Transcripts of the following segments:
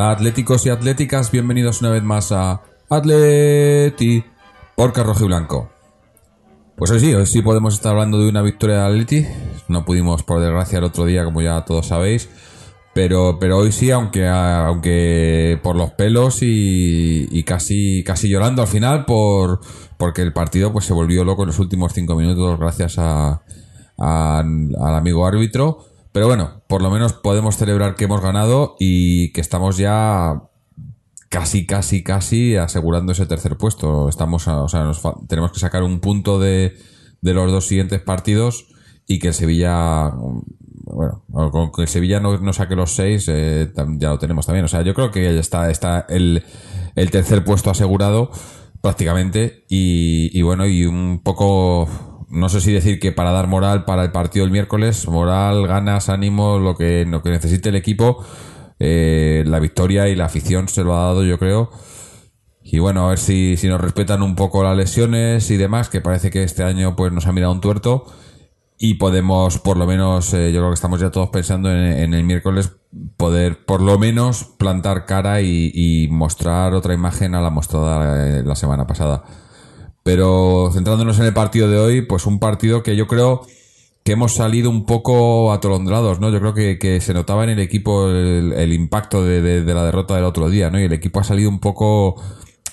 Hola atléticos y atléticas, bienvenidos una vez más a Atleti por Rojo y Blanco. Pues hoy sí, hoy sí podemos estar hablando de una victoria de Atleti. No pudimos, por desgracia, el otro día, como ya todos sabéis. Pero, pero hoy sí, aunque, aunque por los pelos y, casi, casi llorando al final por, porque el partido pues se volvió loco en los últimos cinco minutos gracias a- al amigo árbitro. Pero bueno, por lo menos podemos celebrar que hemos ganado y que estamos ya casi, casi, casi asegurando ese tercer puesto. Estamos, a- o sea, nos tenemos que sacar un punto de, los dos siguientes partidos y que el Sevilla, bueno, con que el Sevilla no, saque los seis, eh, ya lo tenemos también. O sea, yo creo que ya está, está el, tercer puesto asegurado prácticamente y bueno, y un poco, no sé si decir que para dar moral para el partido del miércoles, moral, ganas, ánimo, lo que, lo que necesite el equipo, eh, la victoria y la afición se lo ha dado, yo creo. Y bueno, a ver si, si nos respetan un poco las lesiones y demás, que parece que este año pues nos ha mirado un tuerto. Y podemos, por lo menos, eh, yo creo que estamos ya todos pensando en, el miércoles poder, por lo menos, plantar cara y, y mostrar otra imagen a la mostrada eh, la semana pasada. Pero centrándonos en el partido de hoy, pues un partido que yo creo que hemos salido un poco atolondrados, ¿no? Yo creo que, se notaba en el equipo el, impacto de la derrota del otro día, ¿no? Y el equipo ha salido un poco,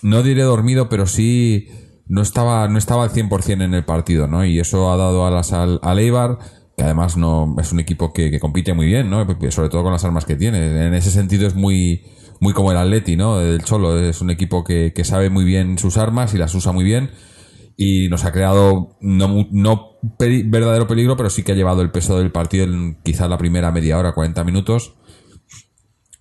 no diré dormido, pero sí no estaba, no estaba al 100% en el partido, ¿no? Y eso ha dado alas al, al Eibar, que además no es un equipo que, que compite muy bien, ¿no? Sobre todo con las armas que tiene. En ese sentido es muy, muy como el Atleti, ¿no? El Cholo es un equipo que, sabe muy bien sus armas y las usa muy bien y nos ha creado no, no verdadero peligro, pero sí que ha llevado el peso del partido en quizá la primera media hora, 40 minutos.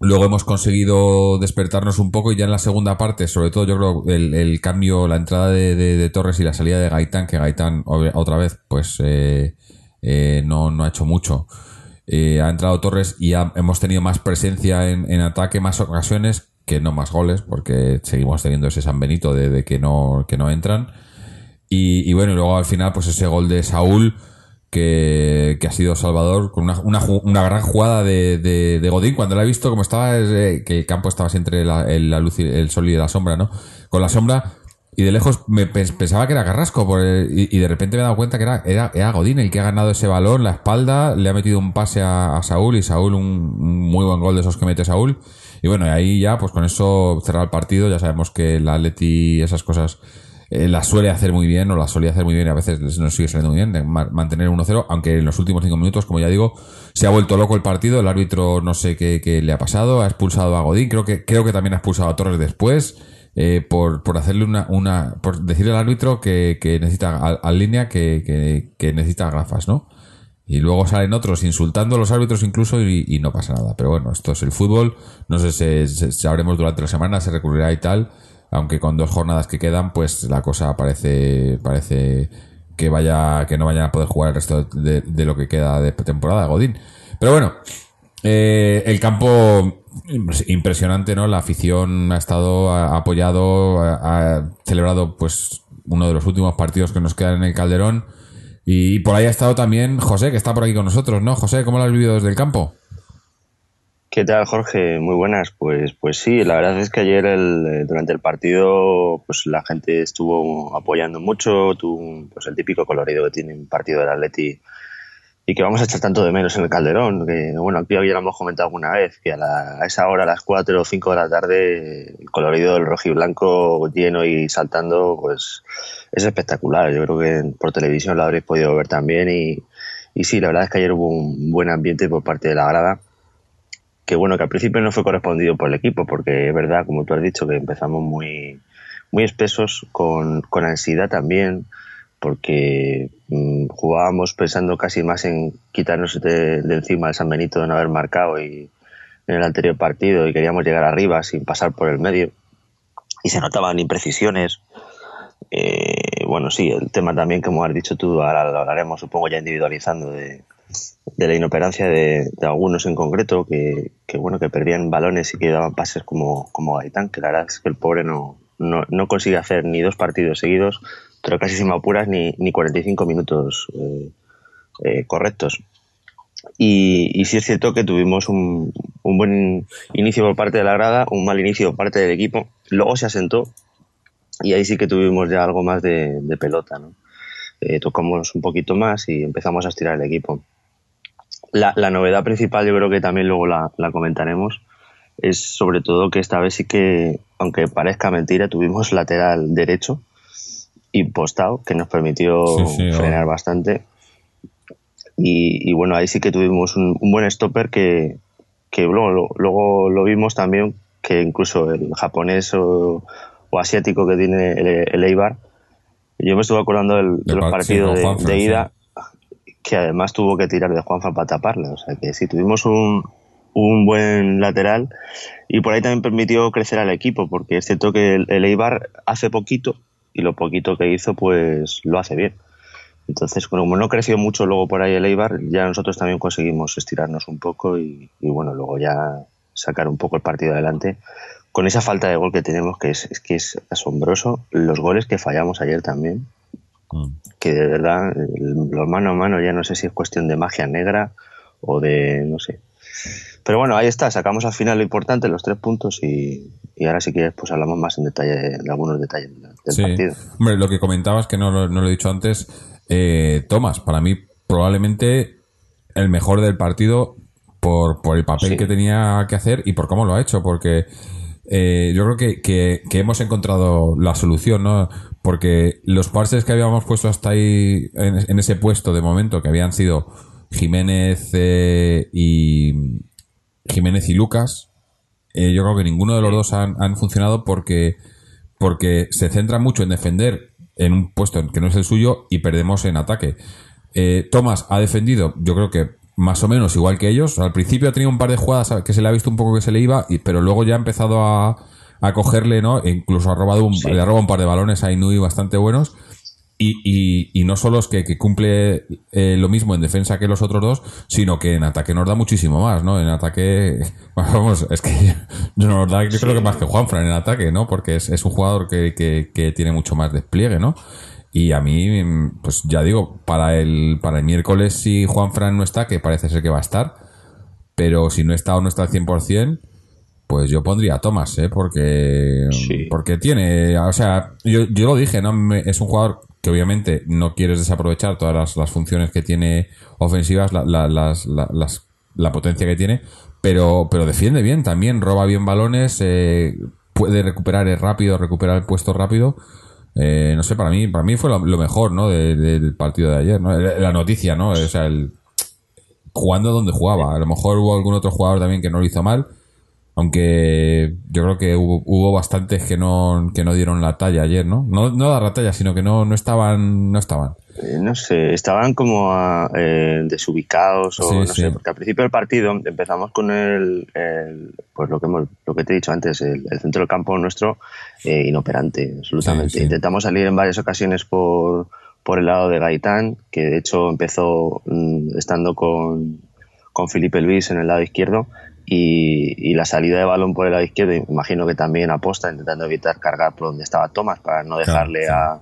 Luego hemos conseguido despertarnos un poco y ya en la segunda parte, sobre todo yo creo el, cambio, la entrada de, Torres y la salida de Gaitán, que Gaitán otra vez pues eh, eh, no, no ha hecho mucho. Eh, ha entrado Torres y hemos tenido más presencia en, en ataque, más ocasiones, que no más goles, porque seguimos teniendo ese San Benito de, que, no, que no entran. Y, bueno, y luego al final, pues ese gol de Saúl, que, ha sido Salvador, con una, una, gran jugada de, Godín. Cuando la he visto, como estaba, es, eh, que el campo estaba entre la, luz el sol y la sombra, ¿no? Con la sombra, y de lejos me pens- pensaba que era Carrasco, por el- y, de repente me he dado cuenta que era, era, era Godín el que ha ganado ese balón, la espalda, le ha metido un pase a, Saúl, y Saúl, un, un muy buen gol de esos que mete Saúl. Y bueno, ahí ya, pues con eso cerrar el partido, ya sabemos que el Atleti, esas cosas eh, las suele hacer muy bien o las solía hacer muy bien y a veces nos sigue saliendo muy bien de ma- mantener 1-0, aunque en los últimos cinco minutos, como ya digo, se ha vuelto loco el partido, el árbitro no sé qué, qué le ha pasado, ha expulsado a Godín, creo que, creo que también ha expulsado a Torres después, eh, por, por hacerle una, una, por decirle al árbitro que, que necesita, al, línea que, que, que necesita gafas, ¿no? Y luego salen otros insultando a los árbitros incluso y, y no pasa nada. Pero bueno, esto es el fútbol. No sé si se- sabremos durante la semana, se recurrirá y tal. Aunque con dos jornadas que quedan, pues la cosa parece, parece que vaya, que no vayan a poder jugar el resto de, de lo que queda de temporada, Godín. Pero bueno, eh, el campo impresionante, ¿no? La afición ha estado, ha apoyado, ha, celebrado pues uno de los últimos partidos que nos quedan en el Calderón. Y por ahí ha estado también José, que está por aquí con nosotros, ¿no? José, ¿cómo lo has vivido desde el campo? ¿Qué tal, Jorge? Muy buenas. Pues, pues sí, la verdad es que ayer el, eh, durante el partido pues la gente estuvo apoyando mucho, tuvo pues, el típico colorido que tiene un partido del Atleti y que vamos a echar tanto de menos en el Calderón. Que, bueno, aquí ya lo hemos comentado alguna vez, que a, la- a esa hora, a las 4 o 5 de la tarde, el colorido del rojiblanco lleno y saltando, pues es espectacular. Yo creo que por televisión lo habréis podido ver también y, y sí, la verdad es que ayer hubo un buen ambiente por parte de la grada que bueno, que al principio no fue correspondido por el equipo, porque es verdad, como tú has dicho, que empezamos muy, muy espesos, con, con ansiedad también, porque mm, jugábamos pensando casi más en quitarnos de, encima el San Benito de no haber marcado y en el anterior partido y queríamos llegar arriba sin pasar por el medio y se notaban imprecisiones. Eh, bueno, sí, el tema también, como has dicho tú, ahora lo hablaremos, supongo, ya individualizando de, de la inoperancia de, algunos en concreto que, bueno que perdían balones y que daban pases como, como Gaitán, que la verdad es que el pobre no, no, consigue hacer ni dos partidos seguidos, pero casi sin apuras ni, ni 45 minutos eh, eh, correctos. Y, y, sí es cierto que tuvimos un, un, buen inicio por parte de la grada, un mal inicio por parte del equipo, luego se asentó y ahí sí que tuvimos ya algo más de, pelota. ¿no? Eh, tocamos un poquito más y empezamos a estirar el equipo. La, la, novedad principal, yo creo que también luego la, la, comentaremos, es sobre todo que esta vez sí que, aunque parezca mentira, tuvimos lateral derecho impostado, que nos permitió frenar bastante. Y, bueno, ahí sí que tuvimos un, buen stopper que, que luego, luego, lo vimos también, que incluso el japonés o, asiático que tiene el, Eibar, yo me estuve acordando del, de, los partidos de, ida que además tuvo que tirar de Juanfa para taparle. O sea que sí, tuvimos un, un buen lateral y por ahí también permitió crecer al equipo, porque es cierto que el, Eibar hace poquito y lo poquito que hizo, pues lo hace bien. Entonces, como no creció mucho luego por ahí el Eibar, ya nosotros también conseguimos estirarnos un poco y, bueno, luego ya sacar un poco el partido adelante con esa falta de gol que tenemos, que es, es que es asombroso. Los goles que fallamos ayer también, Mm. Que de verdad, los mano a mano ya no sé si es cuestión de magia negra o de, no sé. Pero bueno, ahí está, sacamos al final lo importante, los tres puntos y, ahora si quieres pues hablamos más en detalle de, algunos detalles del partido. Hombre, lo que comentabas, que no, lo he dicho antes, eh, Tomás, para mí probablemente el mejor del partido por, por el papel que tenía que hacer y por cómo lo ha hecho, porque eh, yo creo que, que, hemos encontrado la solución, ¿no? Porque los parses que habíamos puesto hasta ahí en, ese puesto de momento, que habían sido Jiménez eh, y Jiménez y Lucas, eh, yo creo que ninguno de los dos han, han, funcionado porque, porque se centra mucho en defender en un puesto que no es el suyo y perdemos en ataque. Tomás ha defendido, yo creo que más o menos igual que ellos. Al principio ha tenido un par de jugadas que se le ha visto un poco que se le iba, y, pero luego ya ha empezado a, a cogerle, ¿no? E incluso ha robado un, le ha robado un par de balones a Inui bastante buenos. Y, y, y no solo es que, que cumple eh, lo mismo en defensa que los otros dos, sino que en ataque nos da muchísimo más, ¿no? En ataque, vamos, es que nos da, yo creo que más que Juanfran en ataque, ¿no? Porque es, es un jugador que, que, que tiene mucho más despliegue, ¿no? Y a mí, pues ya digo, para el, para el miércoles si Juan Fran no está, que parece ser que va a estar, pero si no está o no está al 100%, pues yo pondría a Thomas, ¿eh? Porque, porque tiene, o sea, yo, yo lo dije, ¿no? es un jugador que obviamente no quieres desaprovechar todas las, funciones que tiene ofensivas, la, las, la potencia que tiene, pero, pero defiende bien también, roba bien balones, eh, puede recuperar rápido, recuperar el puesto rápido. Eh, no sé, para mí, para mí fue lo, mejor, ¿no? del partido de ayer, ¿no? La noticia, ¿no? O sea, el, jugando donde jugaba. A lo mejor hubo algún otro jugador también que no lo hizo mal. Aunque yo creo que hubo, bastantes que no, que no dieron la talla ayer, ¿no? No, no dar la talla, sino que no, no estaban, no estaban. Eh, no sé, estaban como eh, desubicados o no sé, porque al principio del partido empezamos con el, pues lo que hemos, lo que te he dicho antes, el, centro del campo nuestro eh, inoperante, absolutamente. Intentamos salir en varias ocasiones por, por el lado de Gaitán, que de hecho empezó mm, estando con, con Felipe Luis en el lado izquierdo y, y, la salida de balón por el lado izquierdo, imagino que también aposta, intentando evitar cargar por donde estaba Tomás para no dejarle a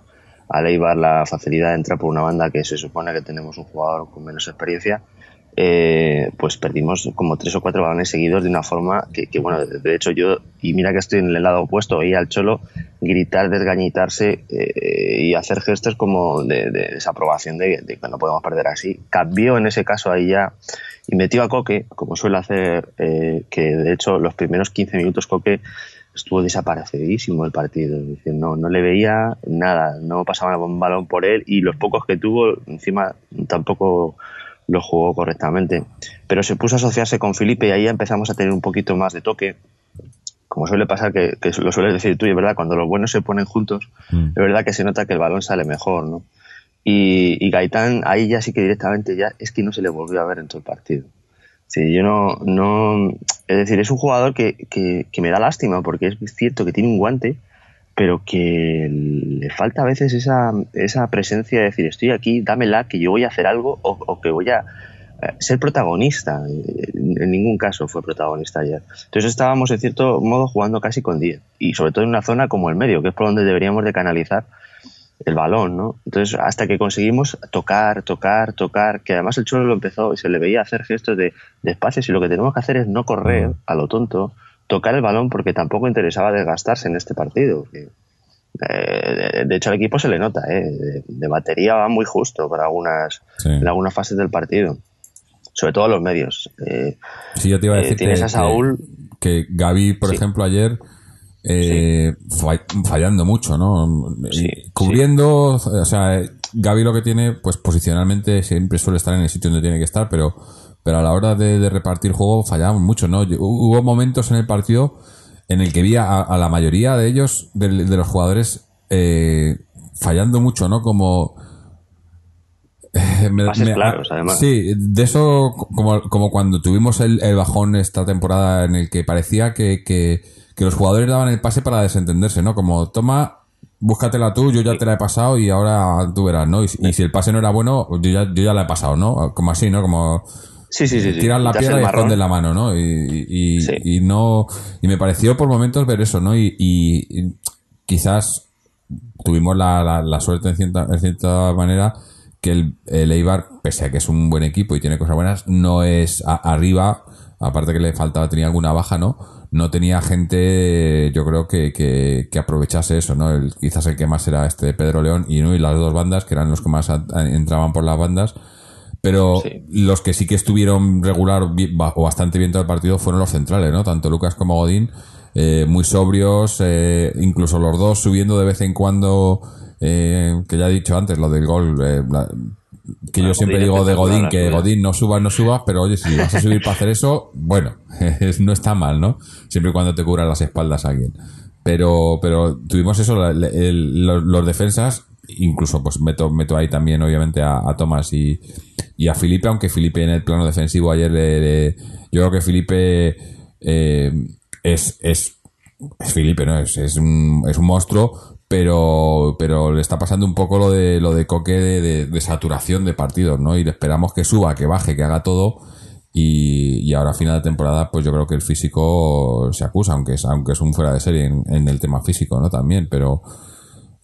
a Leibar la facilidad de entrar por una banda que se supone que tenemos un jugador con menos experiencia, eh, pues perdimos como tres o cuatro balones seguidos de una forma que, bueno, de hecho yo, y mira que estoy en el lado opuesto, oí al Cholo gritar, desgañitarse eh, y hacer gestos como de, desaprobación de, que no podemos perder así. Cambió en ese caso ahí ya y metió a Coque, como suele hacer, eh, que de hecho los primeros 15 minutos Coque estuvo desaparecidísimo el partido. no, no le veía nada, no pasaba un balón por él y los pocos que tuvo, encima tampoco lo jugó correctamente. Pero se puso a asociarse con Felipe y ahí empezamos a tener un poquito más de toque. Como suele pasar, que, lo sueles decir tú, y es verdad, cuando los buenos se ponen juntos, mm. es verdad que se nota que el balón sale mejor, ¿no? Y, y Gaitán ahí ya sí que directamente ya es que no se le volvió a ver en todo el partido. Sí, yo no, no, es decir, es un jugador que, que, me da lástima porque es cierto que tiene un guante, pero que le falta a veces esa, esa presencia de decir, estoy aquí, dámela, que yo voy a hacer algo o, que voy a eh, ser protagonista. En ningún caso fue protagonista ayer. Entonces estábamos, en cierto modo, jugando casi con 10. Y sobre todo en una zona como el medio, que es por donde deberíamos de canalizar el balón, ¿no? Entonces, hasta que conseguimos tocar, tocar, tocar, que además el Cholo lo empezó y se le veía hacer gestos de, de espacios y lo que tenemos que hacer es no correr a lo tonto, tocar el balón porque tampoco interesaba desgastarse en este partido. que, eh, de, hecho, al equipo se le nota, ¿eh? de, de batería va muy justo para algunas, Sí. en algunas fases del partido. Sobre todo los medios. Eh, Sí, yo te iba a eh, decir tienes que, a Saúl, que, que Gaby, por Sí. ejemplo, ayer eh, fa- fallando mucho, ¿no? Sí, cubriendo, o sea, eh, Gaby lo que tiene, pues posicionalmente siempre suele estar en el sitio donde tiene que estar, pero, pero a la hora de, de repartir juego fallamos mucho, ¿no? Hu- Hubo momentos en el partido en el que vi a, a la mayoría de ellos, de, de los jugadores, eh, fallando mucho, ¿no? Como... eh, me- me- claros, además. Sí, de eso, como, como cuando tuvimos el, el bajón esta temporada en el que parecía que, que, que los jugadores daban el pase para desentenderse, ¿no? Como, toma, búscatela tú, yo ya te la he pasado y ahora tú verás, ¿no? Y, si- y si el pase no era bueno, yo ya, yo ya la he pasado, ¿no? Como así, ¿no? Como sí, sí, sí. tiras la piedra y marrón. escondes la mano, ¿no? Y, y, Sí. y no y me pareció por momentos ver eso, ¿no? Y, y- y quizás tuvimos la, la- la suerte en cierta, en cierta manera que el, el Eibar, pese a que es un buen equipo y tiene cosas buenas, no es a- arriba, aparte que le faltaba, tenía alguna baja, ¿no? No tenía gente, yo creo que, que, que aprovechase eso, ¿no? El- quizás el que más era este Pedro León y, ¿no? y las dos bandas, que eran los que más a- a- entraban por las bandas. Pero Sí. los que sí que estuvieron regular o bastante bien todo el partido fueron los centrales, ¿no? Tanto Lucas como Godín, eh, muy sobrios, eh, incluso los dos subiendo de vez en cuando, eh, que ya he dicho antes, lo del gol, eh, la- que yo siempre digo de Godín, que. Godín no subas, no subas, pero oye, si vas a subir para hacer eso, bueno, no está mal, ¿no? Siempre y cuando te cubran las espaldas a alguien. Pero, pero tuvimos eso, la- el- el- los, los defensas, incluso pues meto, meto ahí también obviamente a, a Tomás y, y a Felipe, aunque Felipe en el plano defensivo ayer, le- le- yo creo que Felipe eh, es, es, es Felipe, ¿no? Es, es, un, es un monstruo, pero, pero le está pasando un poco lo de, lo de Coque de, de- de saturación de partidos, ¿no? Y le esperamos que suba, que baje, que haga todo. Y, y ahora a final de temporada, pues yo creo que el físico se acusa, aunque es, aunque es un fuera de serie en, en el tema físico, ¿no? También, pero.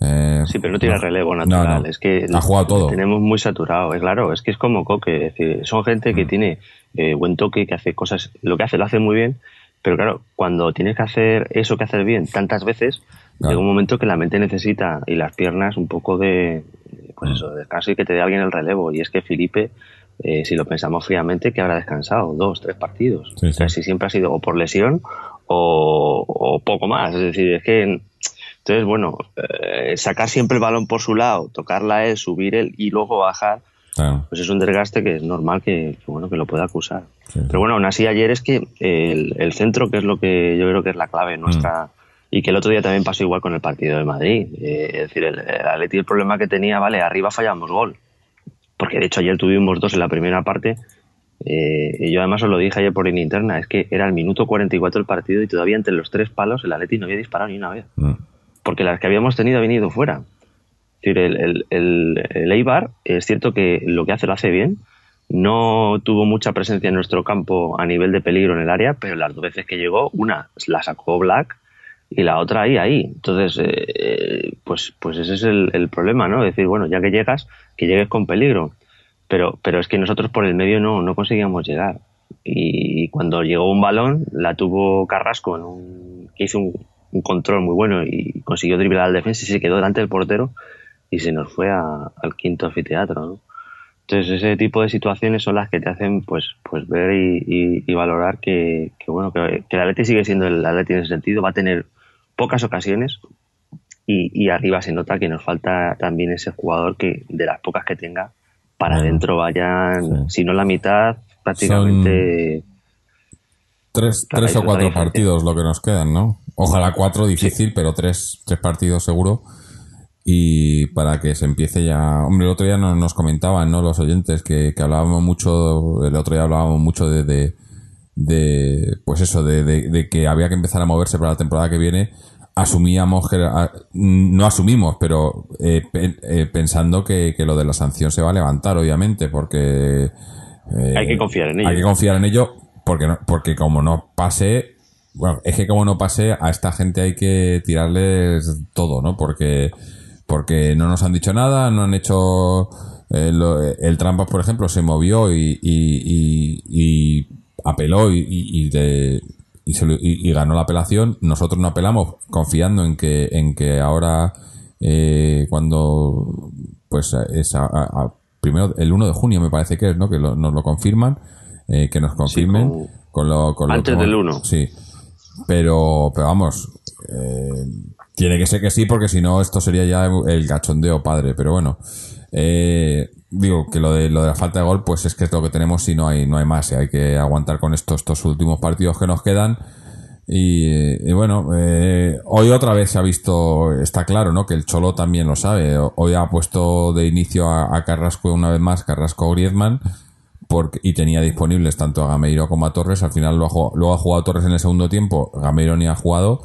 eh, Sí, pero no tiene no. relevo natural. no. Es que Ha jugado todo. tenemos muy saturado. Es claro, es que es como Coque. Es decir, son gente Mm. que tiene eh, buen toque, que hace cosas. Lo que hace lo hace muy bien. Pero claro, cuando tienes que hacer eso que haces bien tantas veces, Claro. llega un momento que la mente necesita y las piernas un poco de, pues Mm. eso, de descanso y que te dé alguien el relevo. Y es que Felipe, eh, si lo pensamos fríamente, que habrá descansado dos, tres partidos. Sí, O sea, si siempre ha sido o por lesión o, o poco más. Es decir, es que entonces, bueno, eh, sacar siempre el balón por su lado, tocarla él, subir él y luego bajar, claro. pues es un desgaste que es normal que, que, bueno que lo pueda acusar. Sí. Pero bueno, aún así ayer es que el, el centro, que es lo que yo creo que es la clave nuestra, Mm. Y que el otro día también pasó igual con el partido de Madrid. Eh, es decir, el, el Atleti el problema que tenía, vale, arriba fallamos gol. Porque de hecho ayer tuvimos dos en la primera parte. eh, y yo además os lo dije ayer por línea interna, es que era el minuto 44 del partido y todavía entre los tres palos el Atleti no había disparado ni una vez Mm. porque las que habíamos tenido habían ido fuera. Es decir, el, el, el, el Eibar es cierto que lo que hace lo hace bien. No tuvo mucha presencia en nuestro campo a nivel de peligro en el área, pero las dos veces que llegó, una la sacó Black y la otra ahí, ahí. Entonces, eh, eh, pues, pues ese es el, problema, ¿no? Decir, bueno, ya que llegas, que llegues con peligro. Pero, pero es que nosotros por el medio no, no conseguíamos llegar. Y cuando llegó un balón, la tuvo Carrasco, en un, que hizo un, control muy bueno y consiguió driblar al defensa y se quedó delante del portero y se nos fue a- al quinto anfiteatro, ¿no? Entonces ese tipo de situaciones son las que te hacen pues pues ver y, y- y valorar que, que, bueno que, que el sigue siendo el Atleti en ese sentido, va a tener pocas ocasiones y, y arriba se nota que nos falta también ese jugador que de las pocas que tenga para Bueno, adentro vayan, sí. si no la mitad, prácticamente Tres, tres o cuatro partidos lo que nos quedan, ¿no? Ojalá cuatro, difícil, pero tres, tres partidos seguro. y para que se empiece ya. Hombre, el otro día nos, nos comentaban, ¿no? Los oyentes que, que hablábamos mucho, el otro día hablábamos mucho de, de, de, pues eso, de, de, de que había que empezar a moverse para la temporada que viene. Asumíamos que, a- no asumimos, pero eh, pe- eh, pensando que, que lo de la sanción se va a levantar, obviamente, porque eh, Hay que confiar en ello. Hay que confiar en ello porque, no- porque como no pase, bueno, es que como no pase, a esta gente hay que tirarles todo, ¿no? Porque, porque no nos han dicho nada, no han hecho... eh, lo- el Trampas, por ejemplo, se movió y, y, y- y apeló y, y, y de- y se y- ganó la apelación. Nosotros no apelamos confiando en que, en que ahora, eh, cuando, pues, es a- primero, el 1 de junio me parece que es, ¿no? Que lo- nos lo confirman, eh, que nos confirmen con- con, lo, con lo antes que- del 1. Sí. Pero, pero vamos, eh, tiene que ser que sí, porque si no, esto sería ya el gachondeo padre. Pero bueno, eh, digo que lo de, lo de la falta de gol, pues es que es lo que tenemos y no hay, no hay más. Y hay que aguantar con estos, estos últimos partidos que nos quedan. Y, bueno, eh, hoy otra vez se ha visto, está claro, ¿no? Que el Cholo también lo sabe. Hoy ha puesto de inicio a, Carrasco una vez más, Carrasco Griezmann, porque, y tenía disponibles tanto a Gameiro como a Torres. Al final lo ha jugado- ha jugado Torres en el segundo tiempo, Gameiro ni ha jugado.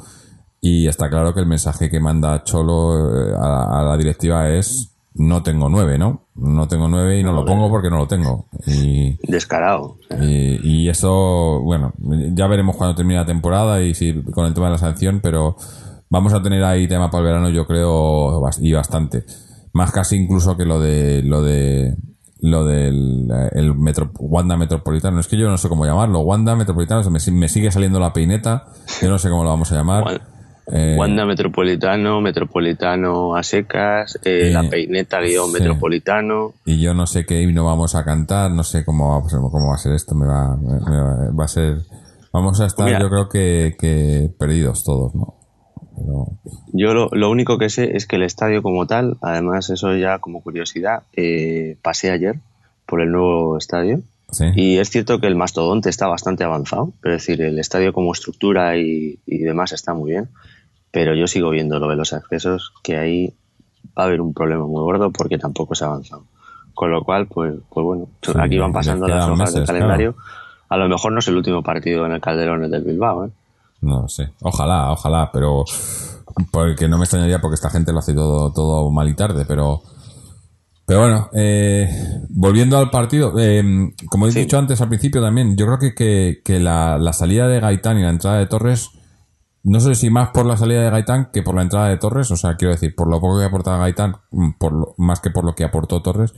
Y está claro que el mensaje que manda Cholo eh, a, a la directiva es no tengo nueve, ¿no? No tengo nueve y no lo pongo porque no lo tengo. Y, Descarado. y, y eso, bueno, ya veremos cuando termine la temporada y si con el tema de la sanción, pero vamos a tener ahí tema para el verano, yo creo, y bastante. Más casi incluso que lo de lo de lo del eh, el metro, Wanda Metropolitano. Es que yo no sé cómo llamarlo. Wanda Metropolitano, se me, me sigue saliendo la peineta. Yo no sé cómo lo vamos a llamar. Eh, Wanda Metropolitano, Metropolitano a secas, eh, Eh, la peineta guion sí. Metropolitano. y yo no sé qué himno vamos a cantar, no sé cómo va, a ser- cómo va a ser esto, me va, me- va, va a ser, vamos a estar Mira. yo creo que, que perdidos todos, ¿no? Pero, Yo lo, lo único que sé es que el estadio como tal, además eso ya como curiosidad, eh, pasé ayer por el nuevo estadio sí, y es cierto que el mastodonte está bastante avanzado, es decir, el estadio como estructura y, y demás está muy bien, pero yo sigo viendo lo de los accesos, que ahí va a haber un problema muy gordo porque tampoco se ha avanzado. Con lo cual, pues, pues bueno, Sí, aquí van pasando las hojas del meses, calendario. A lo mejor no es el último partido en el Calderón el del Bilbao, ¿eh? no sé, ojalá, ojalá, pero porque no me extrañaría porque esta gente lo hace todo, todo mal y tarde, pero pero bueno, eh, volviendo al partido, eh, como he Sí. dicho antes al principio también, yo creo que, que, que la, la salida de Gaitán y la entrada de Torres, no sé si más por la salida de Gaitán que por la entrada de Torres, o sea, quiero decir, por lo poco que aportaba Gaitán, mm, por lo- más que por lo que aportó Torres,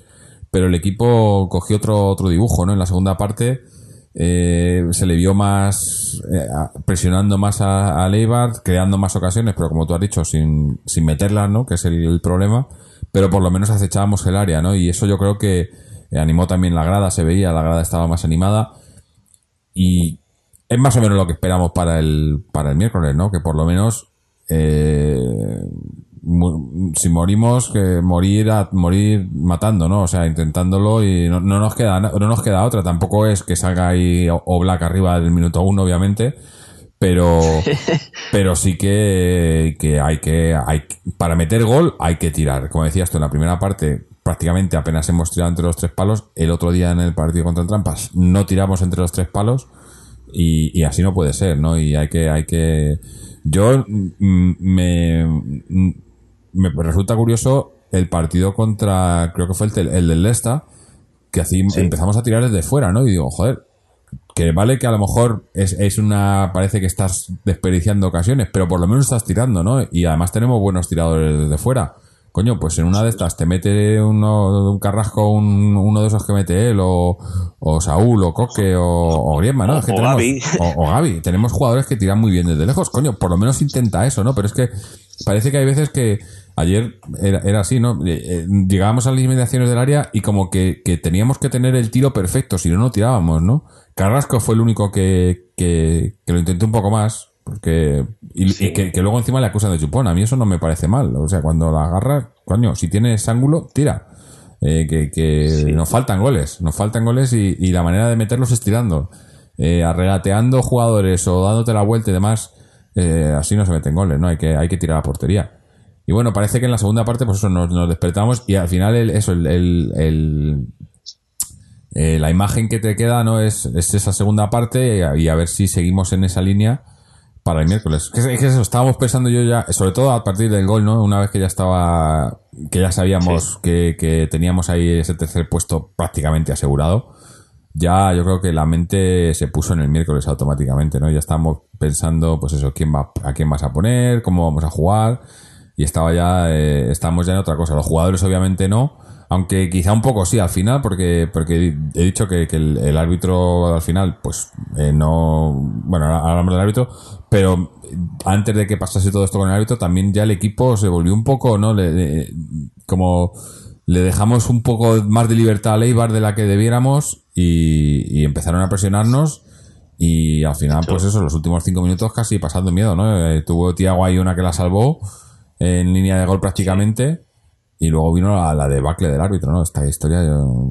pero el equipo cogió otro, otro dibujo, ¿no? En la segunda parte eh, se le vio más eh, presionando más a, a Leibart, creando más ocasiones, pero como tú has dicho, sin, sin meterlas, ¿no? Que es el, el problema, pero por lo menos acechábamos el área, ¿no? Y eso yo creo que eh, animó también la grada, se veía, la grada estaba más animada y es más o menos lo que esperamos para el, para el miércoles, ¿no? Que por lo menos eh, si morimos, que morir a, morir matando, ¿no? O sea, intentándolo y no, no nos queda no nos queda otra. Tampoco es que salga ahí o o Black arriba del minuto uno, obviamente, pero pero sí que, que hay que hay para meter gol hay que tirar. Como decías tú en la primera parte prácticamente apenas hemos tirado entre los tres palos. El otro día en el partido contra el Trampas no tiramos entre los tres palos y, y así no puede ser, ¿no? Y hay que, hay que, yo mm, me, mm, me resulta curioso el partido contra, creo que fue el, el del Leicester, que así empezamos a tirar desde fuera, ¿no? Y digo, joder, que vale que a lo mejor es, es una, parece que estás desperdiciando ocasiones, pero por lo menos estás tirando, ¿no? Y además tenemos buenos tiradores desde fuera. Coño, pues en una de estas te mete uno, un carrasco, un- uno de esos que mete él, o, o Saúl, o Coque, o, o Griezmann, ¿no? Es que O tenemos- Gavi. O, o Gavi. Tenemos jugadores que tiran muy bien desde lejos. Coño, por lo menos intenta eso, ¿no? Pero es que parece que hay veces que ayer era, era así, ¿no? Eh, eh, Llegábamos a las inmediaciones del área y como que, que teníamos que tener el tiro perfecto, si no, no tirábamos, ¿no? Carrasco fue el único que, que, que lo intentó un poco más. Porque, y, y que, que luego encima le acusan de chupón. A mí eso no me parece mal. O sea, cuando la agarras, coño, si tienes ángulo, tira. Eh, que que nos faltan goles. Nos faltan goles y, y la manera de meterlos es tirando. Eh, arregateando jugadores o dándote la vuelta y demás. eh, así no se meten goles, ¿no? Hay que, hay que tirar a portería. Y bueno, parece que en la segunda parte, pues eso, nos, nos despertamos y al final el, eso, el, el- el- eh, la imagen que te queda no es, es esa segunda parte y a, y a ver si seguimos en esa línea para el miércoles. Que es, es eso, estábamos pensando yo ya, sobre todo a partir del gol, ¿no? Una vez que ya estaba, que ya sabíamos que, que teníamos ahí ese tercer puesto prácticamente asegurado, ya yo creo que la mente se puso en el miércoles automáticamente, ¿no? Ya estábamos pensando, pues eso, quién va, a quién vas a poner, cómo vamos a jugar, y estaba ya, eh, estábamos ya en otra cosa. Los jugadores obviamente no, aunque quizá un poco sí al final, porque, porque he dicho que, que el, el árbitro al final, pues eh, no, bueno, hablamos del árbitro, pero antes de que pasase todo esto con el árbitro, también ya el equipo se volvió un poco, ¿no? Le- le- como le dejamos un poco más de libertad a Leibar de la que debiéramos y, y empezaron a presionarnos y al final, pues eso, los últimos cinco minutos casi pasando miedo, ¿no? Eh, tuvo Tiago ahí una que la salvó en línea de gol prácticamente y luego vino la, la debacle del árbitro, ¿no? Esta historia yo...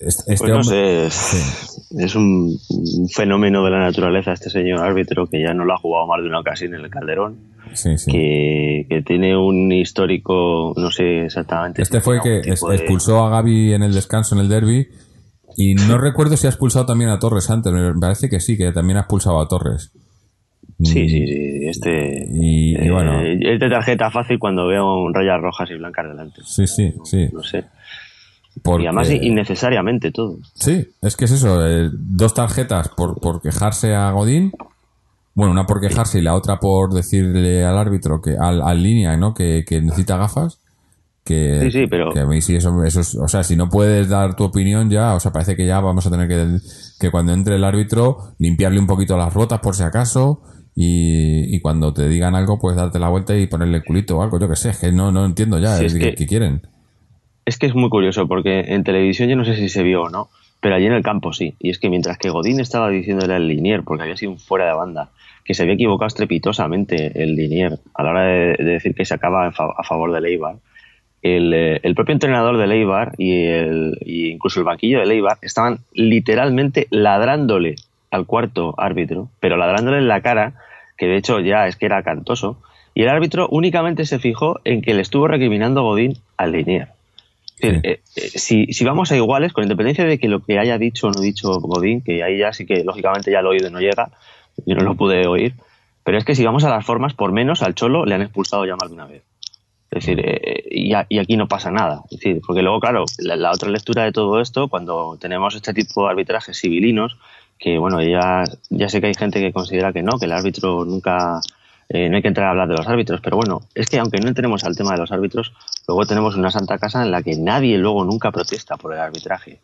Este, Pues no hombre- sé, es, es un, un fenómeno de la naturaleza este señor árbitro que ya no lo ha jugado más de una ocasión en el Calderón, Sí, sí. que, que tiene un histórico, no sé exactamente. Este si fue el que de- expulsó a Gaby en el descanso en el derby. Y no recuerdo si ha expulsado también a Torres antes. Me parece que sí, que también ha expulsado a Torres. Sí, sí, sí. Este. Y, y eh, bueno, es de tarjeta fácil cuando veo rayas rojas y blancas delante. sí, sí, sí. No sé. Porque, Y además innecesariamente todo. Sí, es que es eso. eh, dos tarjetas por, por quejarse a Godín. Bueno, una por quejarse y la otra por decirle al árbitro que al, al línea, ¿no? Que, que necesita gafas. Que, Sí, sí, pero- que a mí sí, eso, eso es- o sea, si no puedes dar tu opinión ya, o sea, parece que ya vamos a tener que, que cuando entre el árbitro, limpiarle un poquito las rotas por si acaso, y, y cuando te digan algo, pues darte la vuelta y ponerle el culito o algo, yo que sé, es que no, no entiendo ya, Sí, es que, que- quieren. Es que es muy curioso porque en televisión yo no sé si se vio o no, pero allí en el campo sí. Y es que mientras que Godín estaba diciéndole al Linier, porque había sido un fuera de banda, que se había equivocado estrepitosamente el Linier a la hora de, de decir que se acaba a favor de Leibar, el, eh, el propio entrenador de Leibar y, el, y incluso el banquillo de Leibar estaban literalmente ladrándole al cuarto árbitro, pero ladrándole en la cara, que de hecho ya es que era cantoso, y el árbitro únicamente se fijó en que le estuvo recriminando Godín al Linier. Sí. eh, eh, si, si vamos a iguales, con independencia de que lo que haya dicho o no dicho Godín, que ahí ya sí que lógicamente ya el oído no llega, yo no lo pude oír, pero es que si vamos a las formas, por menos al Cholo le han expulsado ya más de una vez. Es decir, eh, y, a- y aquí no pasa nada. Es decir, porque luego, claro, la, la otra lectura de todo esto, cuando tenemos este tipo de arbitrajes civilinos, que bueno, ya, ya sé que hay gente que considera que no, que el árbitro nunca, eh, no hay que entrar a hablar de los árbitros, pero bueno, es que aunque no entremos al tema de los árbitros, luego tenemos una santa casa en la que nadie luego nunca protesta por el arbitraje.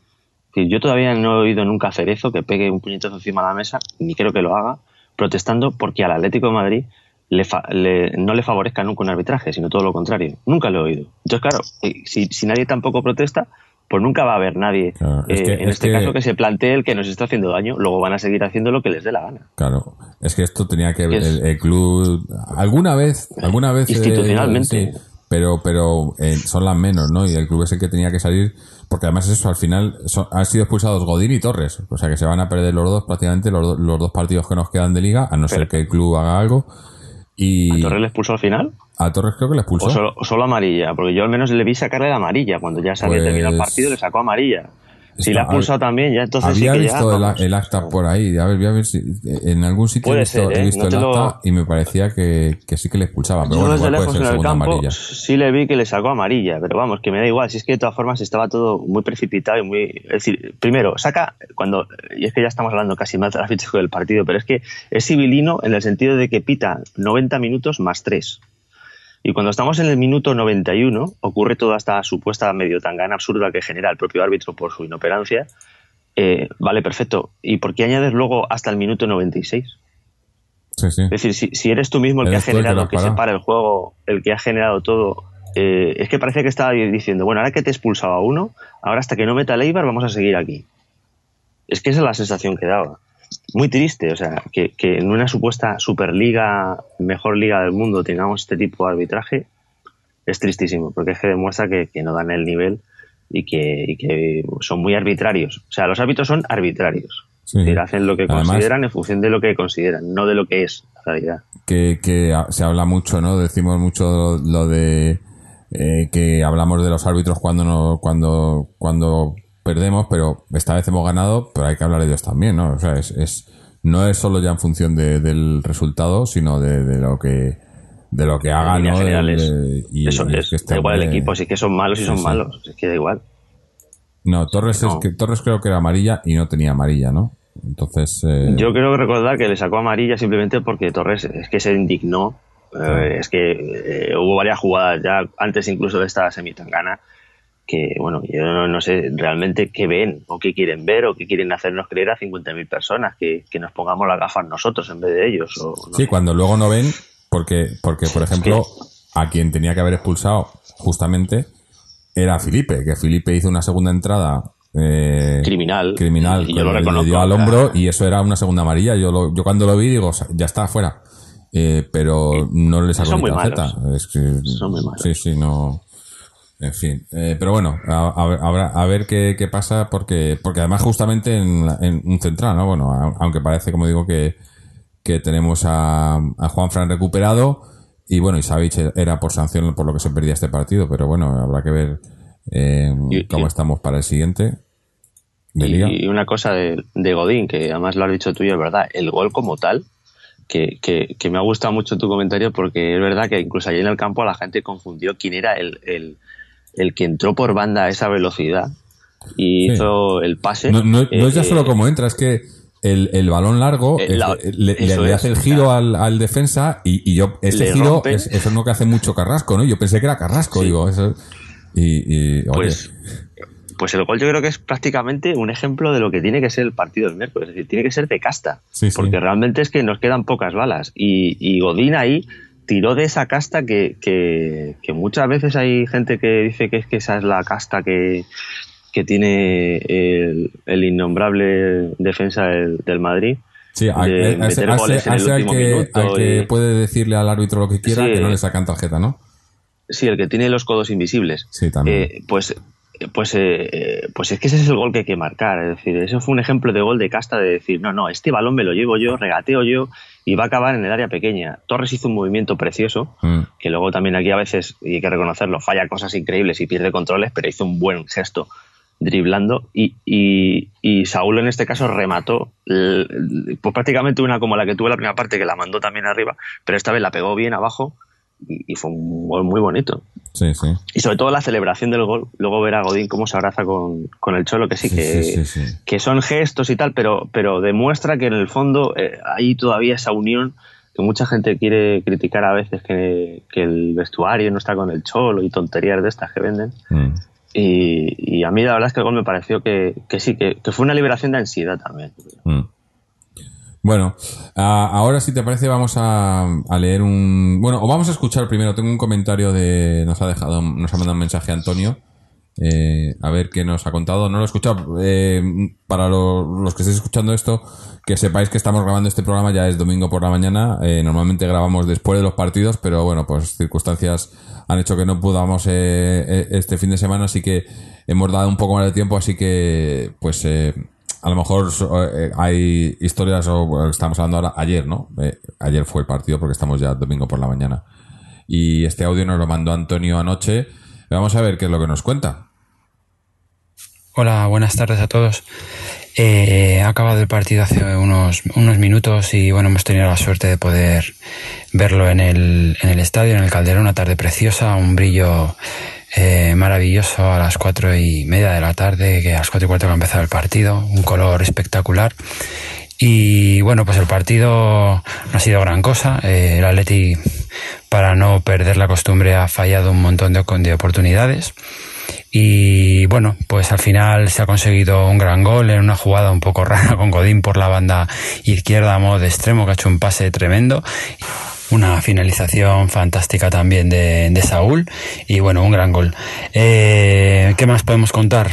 Yo todavía no he oído nunca a Cerezo que pegue un puñetazo encima de la mesa, ni creo que lo haga, protestando porque al Atlético de Madrid le fa- le- no le favorezca nunca un arbitraje, sino todo lo contrario. Nunca lo he oído. Entonces, claro, eh, si, si nadie tampoco protesta, pues nunca va a haber nadie, Claro, es eh, en es este que- caso, que se plantee el que nos está haciendo daño. Luego van a seguir haciendo lo que les dé la gana. Claro, es que esto tenía que Es- el, el club alguna vez, alguna vez eh, Institucionalmente. sí, pero pero eh, son las menos, ¿no? Y el club es el que tenía que salir porque además eso al final son- han sido expulsados Godín y Torres, o sea que se van a perder los dos prácticamente los, do- los dos partidos que nos quedan de liga, a no ser que el club haga algo. Y ¿A Torres le expulsó al final? A Torres creo que le expulsó. ¿O solo, amarilla? Porque yo al menos le vi sacarle la amarilla. Cuando ya se había Pues- terminado el partido, le sacó amarilla. Si Está- le ha expulsado también, ya entonces sí Había que ya, visto el, vamos, el acta por ahí, a ver, voy a ver si en algún sitio he visto, ser, he ¿eh? visto No te el lo- acta y me parecía que, que sí que le expulsaba, pero Yo bueno, desde igual puede ser en el campo amarilla. sí le vi que le sacó amarilla, pero vamos, que me da igual. Si es que de todas formas estaba todo muy precipitado y muy. Es decir, primero, saca. cuando Y es que ya estamos hablando casi más del del partido, pero es que es civilino en el sentido de que pita 90 minutos más 3. Y cuando estamos en el minuto 91, ocurre toda esta supuesta medio tangana absurda que genera el propio árbitro por su inoperancia. Eh, vale, perfecto. ¿Y por qué añades luego hasta el minuto 96? Sí, sí. Es decir, si, si eres tú mismo el que ha Eres que generado que, parado. se para el juego, el que ha generado todo, eh, es que parece que estaba diciendo, bueno, ahora que te he expulsado a uno, ahora hasta que no meta el Eibar vamos a seguir aquí. Es que esa es la sensación que daba. Muy triste, o sea, que, que en una supuesta superliga, mejor liga del mundo, tengamos este tipo de arbitraje, es tristísimo, porque es que demuestra que, que no dan el nivel y que, y que son muy arbitrarios. O sea, los árbitros son arbitrarios. Es decir, hacen lo que consideran en función de lo que consideran, no de lo que es la realidad. Que, que se habla mucho, ¿no? Decimos mucho lo de eh, que hablamos de los árbitros cuando no, cuando cuando perdemos, pero esta vez hemos ganado, pero hay que hablar de ellos también, ¿no? O sea, es, es no es solo ya en función del resultado, sino de, lo que de lo que hagan, ¿no? y, Eso es, da igual el equipo, si es que son malos y son malos, es que da igual. No, Torres, Es que, Torres creo que era amarilla y no tenía amarilla, ¿no? Entonces. Eh... Yo creo que recordar que le sacó amarilla simplemente porque Torres es que se indignó eh, es que eh, hubo varias jugadas ya antes incluso de esta semitangana que, bueno, yo no, sé realmente qué ven o qué quieren ver o qué quieren hacernos creer a 50.000 personas, que, nos pongamos las gafas nosotros en vez de ellos. O, sí, cuando luego no ven, porque, porque por ejemplo, a quien tenía que haber expulsado justamente era Felipe, que Felipe hizo una segunda entrada eh, criminal. Criminal. Y yo lo le dio al hombro y eso era una segunda amarilla. Yo, yo cuando lo vi digo, ya está, fuera. Eh, pero no le sacó ni tarjeta. Es que, Son muy malos. Sí, sí, no. En fin, eh, pero bueno, a, a, ver qué, qué, pasa, porque porque además justamente en, un central, ¿no? Bueno, aunque parece, como digo, que, que tenemos a, a Juan Fran recuperado y bueno, y era por sanción por lo que se perdía este partido, pero bueno, habrá que ver eh, cómo estamos para el siguiente. y, una cosa de, de Godín, que además lo has dicho tú y es verdad, el gol como tal, que, que, me ha gustado mucho tu comentario porque es verdad que incluso allí en el campo la gente confundió quién era el, el, el que entró por banda a esa velocidad y hizo el pase. No, es ya eh, solo como entra, es que el, el balón largo eh, le, hace el giro al, al defensa y, y yo ese giro es, eso es lo que hace mucho Carrasco, ¿no? Yo pensé que era Carrasco, digo, eso, y, y pues, pues el gol yo creo que es prácticamente un ejemplo de lo que tiene que ser el partido del miércoles. Es decir, tiene que ser de casta. porque realmente es que nos quedan pocas balas. Y, Godín ahí tiró de esa casta que, que, muchas veces hay gente que dice que es que esa es la casta que, que tiene el, innombrable defensa del, Madrid. Sí, de meter goles en el último que, al que puede decirle al árbitro lo que quiera, que no le sacan tarjeta, ¿no? Sí, el que tiene los codos invisibles. Sí, también. Eh, pues pues, eh, pues es que ese es el gol que hay que marcar. Es decir, eso fue un ejemplo de gol de casta de decir, no, no, este balón me lo llevo yo, regateo yo y va a acabar en el área pequeña. Torres hizo un movimiento precioso, mm. que luego también aquí a veces, y hay que reconocerlo, falla cosas increíbles y pierde controles, pero hizo un buen gesto driblando y, y, Saúl en este caso remató pues prácticamente una como la que tuve la primera parte que la mandó también arriba, pero esta vez la pegó bien abajo y, fue un gol muy bonito. Sí, sí. Y sobre todo la celebración del gol, luego ver a Godín cómo se abraza con, el Cholo, que sí, que, que son gestos y tal, pero, pero demuestra que en el fondo eh, hay todavía esa unión que mucha gente quiere criticar a veces que, el vestuario no está con el Cholo y tonterías de estas que venden. Mm. Y, a mí la verdad es que el gol me pareció que, sí, que, fue una liberación de ansiedad también. Mm. Bueno, ahora si te parece vamos a, leer un... Bueno, o vamos a escuchar primero, tengo un comentario de... Nos ha dejado, nos ha mandado un mensaje Antonio. Eh, a ver qué nos ha contado. No lo he escuchado. Eh, para los que estéis escuchando esto, que sepáis que estamos grabando este programa ya es domingo por la mañana. Eh, normalmente grabamos después de los partidos, pero bueno, pues circunstancias han hecho que no podamos este fin de semana, así que hemos dado un poco más de tiempo, así que pues a lo mejor eh, hay historias, o estamos hablando ahora, ayer, ¿no? Eh, ayer fue el partido porque estamos ya domingo por la mañana. Y este audio nos lo mandó Antonio anoche. Vamos a ver qué es lo que nos cuenta. Hola, buenas tardes a todos. Eh, ha acabado el partido hace unos, unos minutos y bueno, hemos tenido la suerte de poder verlo en el, en el estadio, en el Calderón, una tarde preciosa, un brillo eh, maravilloso a las cuatro y media de la tarde, que a las cuatro y cuarto va a empezar el partido, un color espectacular. Y bueno, pues el partido no ha sido gran cosa. Eh, el Atleti, para no perder la costumbre, ha fallado un montón de, de oportunidades. Y bueno, pues al final se ha conseguido un gran gol en una jugada un poco rara con Godín por la banda izquierda a modo de extremo, que ha hecho un pase tremendo una finalización fantástica también de, Saúl y bueno, un gran gol. Eh, ¿Qué más podemos contar?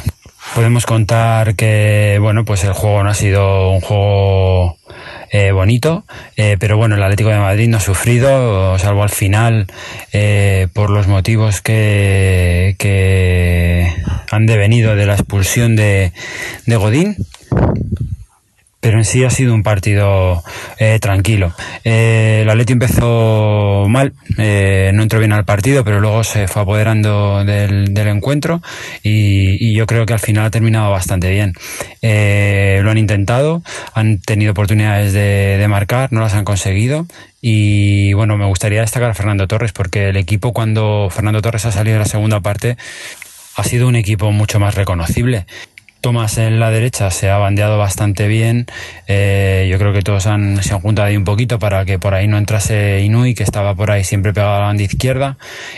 Podemos contar que bueno, pues el juego no ha sido un juego eh, bonito, eh, pero bueno, el Atlético de Madrid no ha sufrido, salvo al final por los motivos que, que han devenido de la expulsión de, de Godín pero en sí ha sido un partido eh, tranquilo. Eh, el Atleti empezó mal, eh, no entró bien al partido, pero luego se fue apoderando del, encuentro y, yo creo que al final ha terminado bastante bien. lo han intentado, han tenido oportunidades de, de marcar, no las han conseguido y bueno, me gustaría destacar a Fernando Torres porque el equipo cuando Fernando Torres ha salido de la segunda parte ha sido un equipo mucho más reconocible Tomás en la derecha se ha bandeado bastante bien. Eh, yo creo que todos han, se han juntado ahí un poquito para que por ahí no entrase Inui, que estaba por ahí siempre pegado a la banda izquierda.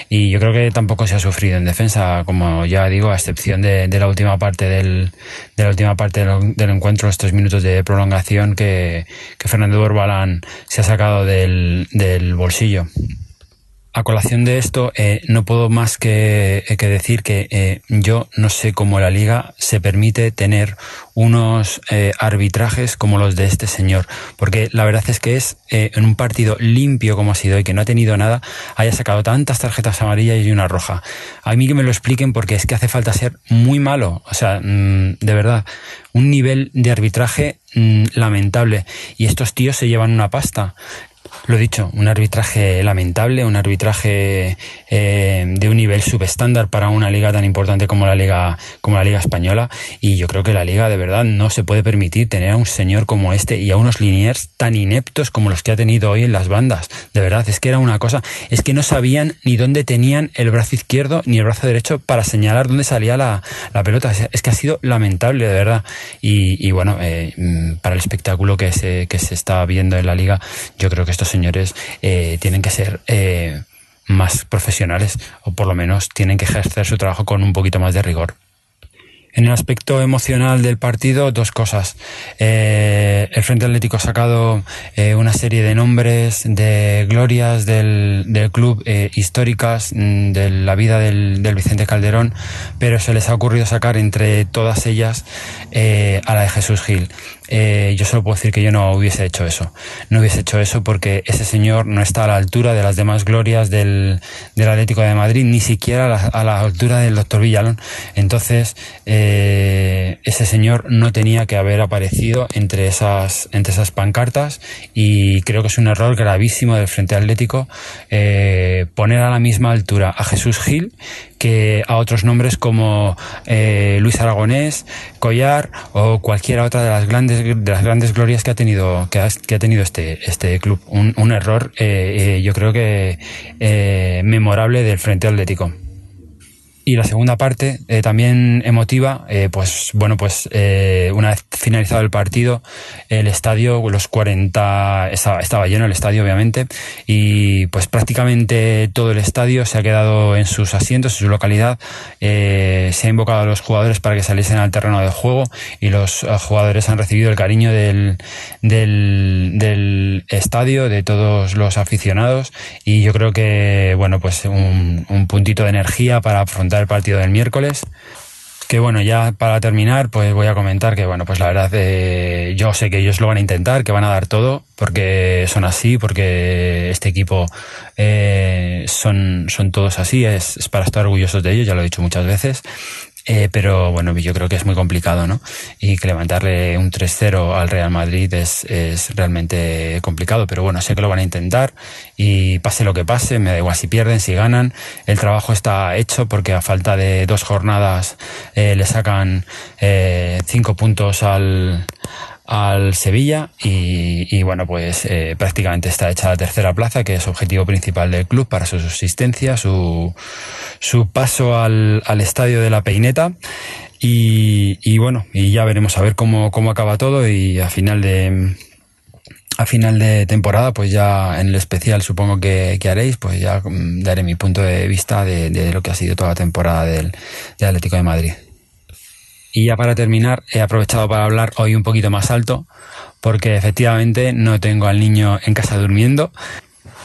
Y yo creo que tampoco se ha sufrido en defensa, como ya digo, a excepción de, la última parte del, de la última parte del, encuentro, estos minutos de prolongación que, que Fernando Borbalán se ha sacado del, del bolsillo a colación de esto, eh, no puedo más que, eh, decir que eh, yo no sé cómo la liga se permite tener unos arbitrajes como los de este señor, porque la verdad es que es en un partido limpio como ha sido y que no ha tenido nada, haya sacado tantas tarjetas amarillas y una roja. A mí que me lo expliquen porque es que hace falta ser muy malo, o sea, mm, de verdad, un nivel de arbitraje mm, lamentable y estos tíos se llevan una pasta. Lo dicho, un arbitraje lamentable, un arbitraje eh, de un nivel subestándar para una liga tan importante como la liga como la liga española y yo creo que la liga de verdad no se puede permitir tener a un señor como este y a unos liniers tan ineptos como los que ha tenido hoy en las bandas. De verdad, es que era una cosa, es que no sabían ni dónde tenían el brazo izquierdo ni el brazo derecho para señalar dónde salía la, pelota. Es que ha sido lamentable, de verdad. Y, bueno, eh, mm, para el espectáculo que se, que se está viendo en la liga, yo creo que estos señores eh, tienen que ser eh, más profesionales o por lo menos tienen que ejercer su trabajo con un poquito más de rigor. En el aspecto emocional del partido, dos cosas. Eh, el Frente Atlético ha sacado una serie de nombres, de glorias del, club históricas mm, de la vida del, del, Vicente Calderón, pero se les ha ocurrido sacar entre todas ellas a la de Jesús Gil eh, yo solo puedo decir que yo no hubiese hecho eso. No hubiese hecho eso porque ese señor no está a la altura de las demás glorias del, del Atlético de Madrid, ni siquiera a la, altura del doctor Villalón. Entonces, eh, ese señor no tenía que haber aparecido entre esas, entre esas pancartas y creo que es un error gravísimo del Frente Atlético eh, poner a la misma altura a Jesús Gil que a otros nombres como Luis Aragonés, Collar o cualquiera otra de las grandes de las grandes glorias que ha tenido que ha, que ha tenido este este club. Un, un error eh, eh, yo creo que memorable del Frente Atlético y la segunda parte, eh, también emotiva, eh, pues bueno, pues eh, una vez finalizado el partido, el estadio, los 40, estaba, lleno el estadio obviamente, y pues prácticamente todo el estadio se ha quedado en sus asientos, en su localidad, se ha invocado a los jugadores para que saliesen al terreno de juego y los jugadores han recibido el cariño del, del, del estadio, de todos los aficionados, y yo creo que, bueno, pues un, un puntito de energía para afrontar el partido del miércoles. Que bueno, ya para terminar, pues voy a comentar que bueno, pues la verdad eh, yo sé que ellos lo van a intentar, que van a dar todo, porque son así, porque este equipo eh, son, son todos así, es, es, para estar orgullosos de ellos, ya lo he dicho muchas veces. Eh, pero bueno, yo creo que es muy complicado, ¿no? Y que levantarle un 3-0 al Real Madrid es, es, realmente complicado, pero bueno, sé que lo van a intentar y pase lo que pase, me da igual si pierden, si ganan, el trabajo está hecho porque a falta de dos jornadas eh, le sacan eh, cinco puntos al, al Sevilla y, bueno, pues eh, prácticamente está hecha la tercera plaza, que es objetivo principal del club para su subsistencia, su, su paso al, al estadio de la Peineta. Y, y, bueno, y ya veremos a ver cómo, cómo acaba todo y a final de a final de temporada, pues ya en el especial supongo que, haréis, pues ya daré mi punto de vista de, de, lo que ha sido toda la temporada del, del Atlético de Madrid. Y ya para terminar, he aprovechado para hablar hoy un poquito más alto, porque efectivamente no tengo al niño en casa durmiendo,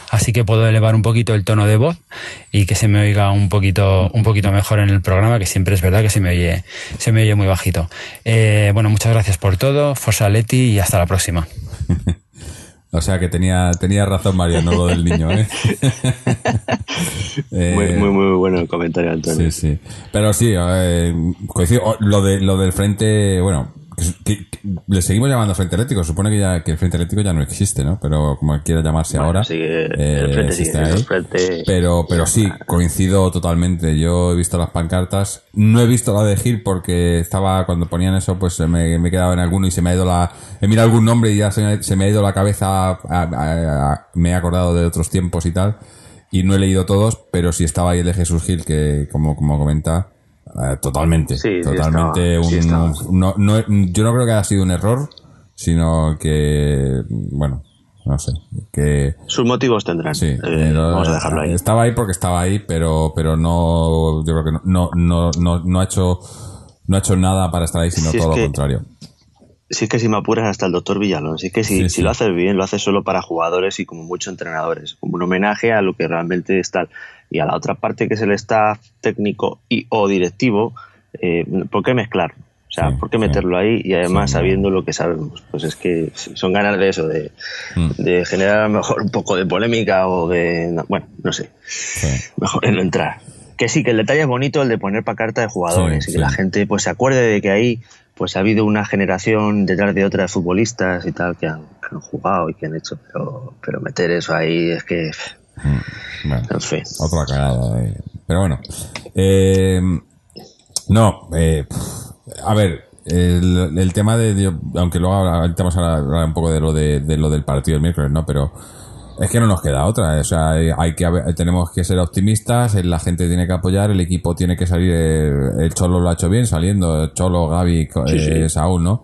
así que puedo elevar un poquito el tono de voz y que se me oiga un poquito, un poquito mejor en el programa, que siempre es verdad que se me oye, se me oye muy bajito. Eh, bueno, muchas gracias por todo, Forza Leti y hasta la próxima. O sea que tenía, tenía razón Mariano lo del niño, ¿eh? muy, muy, muy bueno el comentario, Antonio. Sí, sí. Pero sí, eh, coincido. Lo, de, lo del frente, bueno, que- que- le seguimos llamando Frente Eléctrico. Supone que ya que el Frente Eléctrico ya no existe, ¿no? Pero como quiera llamarse Bueno, ahora. sigue- eh, el frente existe ahí. frente. Pero, pero sí, coincido totalmente. Yo he visto las pancartas. No he visto la de Gil porque estaba, cuando ponían eso, pues me, me he quedado en alguno y se me ha ido la. He mirado algún nombre y ya se me, se me ha ido la cabeza. a- a- a- me he acordado de otros tiempos y tal. Y no he leído todos, pero sí estaba ahí el de Jesús Gil, que como, como comenta, totalmente. Sí, sí totalmente estaba, un. sí no, no- yo no creo que haya sido un error, sino que. Bueno, no sé. Que. Sus motivos tendrán. Sí, Eh, pero, vamos a dejarlo ahí. Estaba ahí porque estaba ahí, pero, pero no, yo creo que no, no, no, no, no ha hecho, no ha hecho nada para estar ahí, sino Si todo lo contrario. Si es que si me apuras hasta el doctor Villalón, si es que si, si lo haces bien, lo haces solo para jugadores y como muchos entrenadores, como un homenaje a lo que realmente es tal. Y a la otra parte que es el staff técnico y o directivo, eh, ¿por qué mezclar? O sea, Sí, ¿por qué sí. meterlo ahí y además Sí, sabiendo lo que sabemos? Pues es que son ganas de eso, de, Mm. de generar a lo mejor un poco de polémica o de... no, bueno, no sé, Sí. mejor en no entrar. Que sí, que el detalle es bonito el de poner para carta de jugadores Sí, y que sí. la gente pues se acuerde de que ahí pues ha habido una generación detrás de otra de futbolistas y tal que han, que han jugado y que han hecho, pero, pero meter eso ahí es que. Bueno, en fin. otra cagada. eh. Pero bueno. Eh, no, eh, a ver, el, el tema de, aunque luego ahorita vamos a hablar un poco de lo de, de lo del partido del miércoles, ¿no? Pero es que no nos queda otra. O sea, hay que tenemos que ser optimistas, eh, la gente tiene que apoyar, el equipo tiene que salir. eh, El Cholo lo ha hecho bien saliendo, el Cholo, Gaby, Sí, eh, sí. Saúl, ¿no?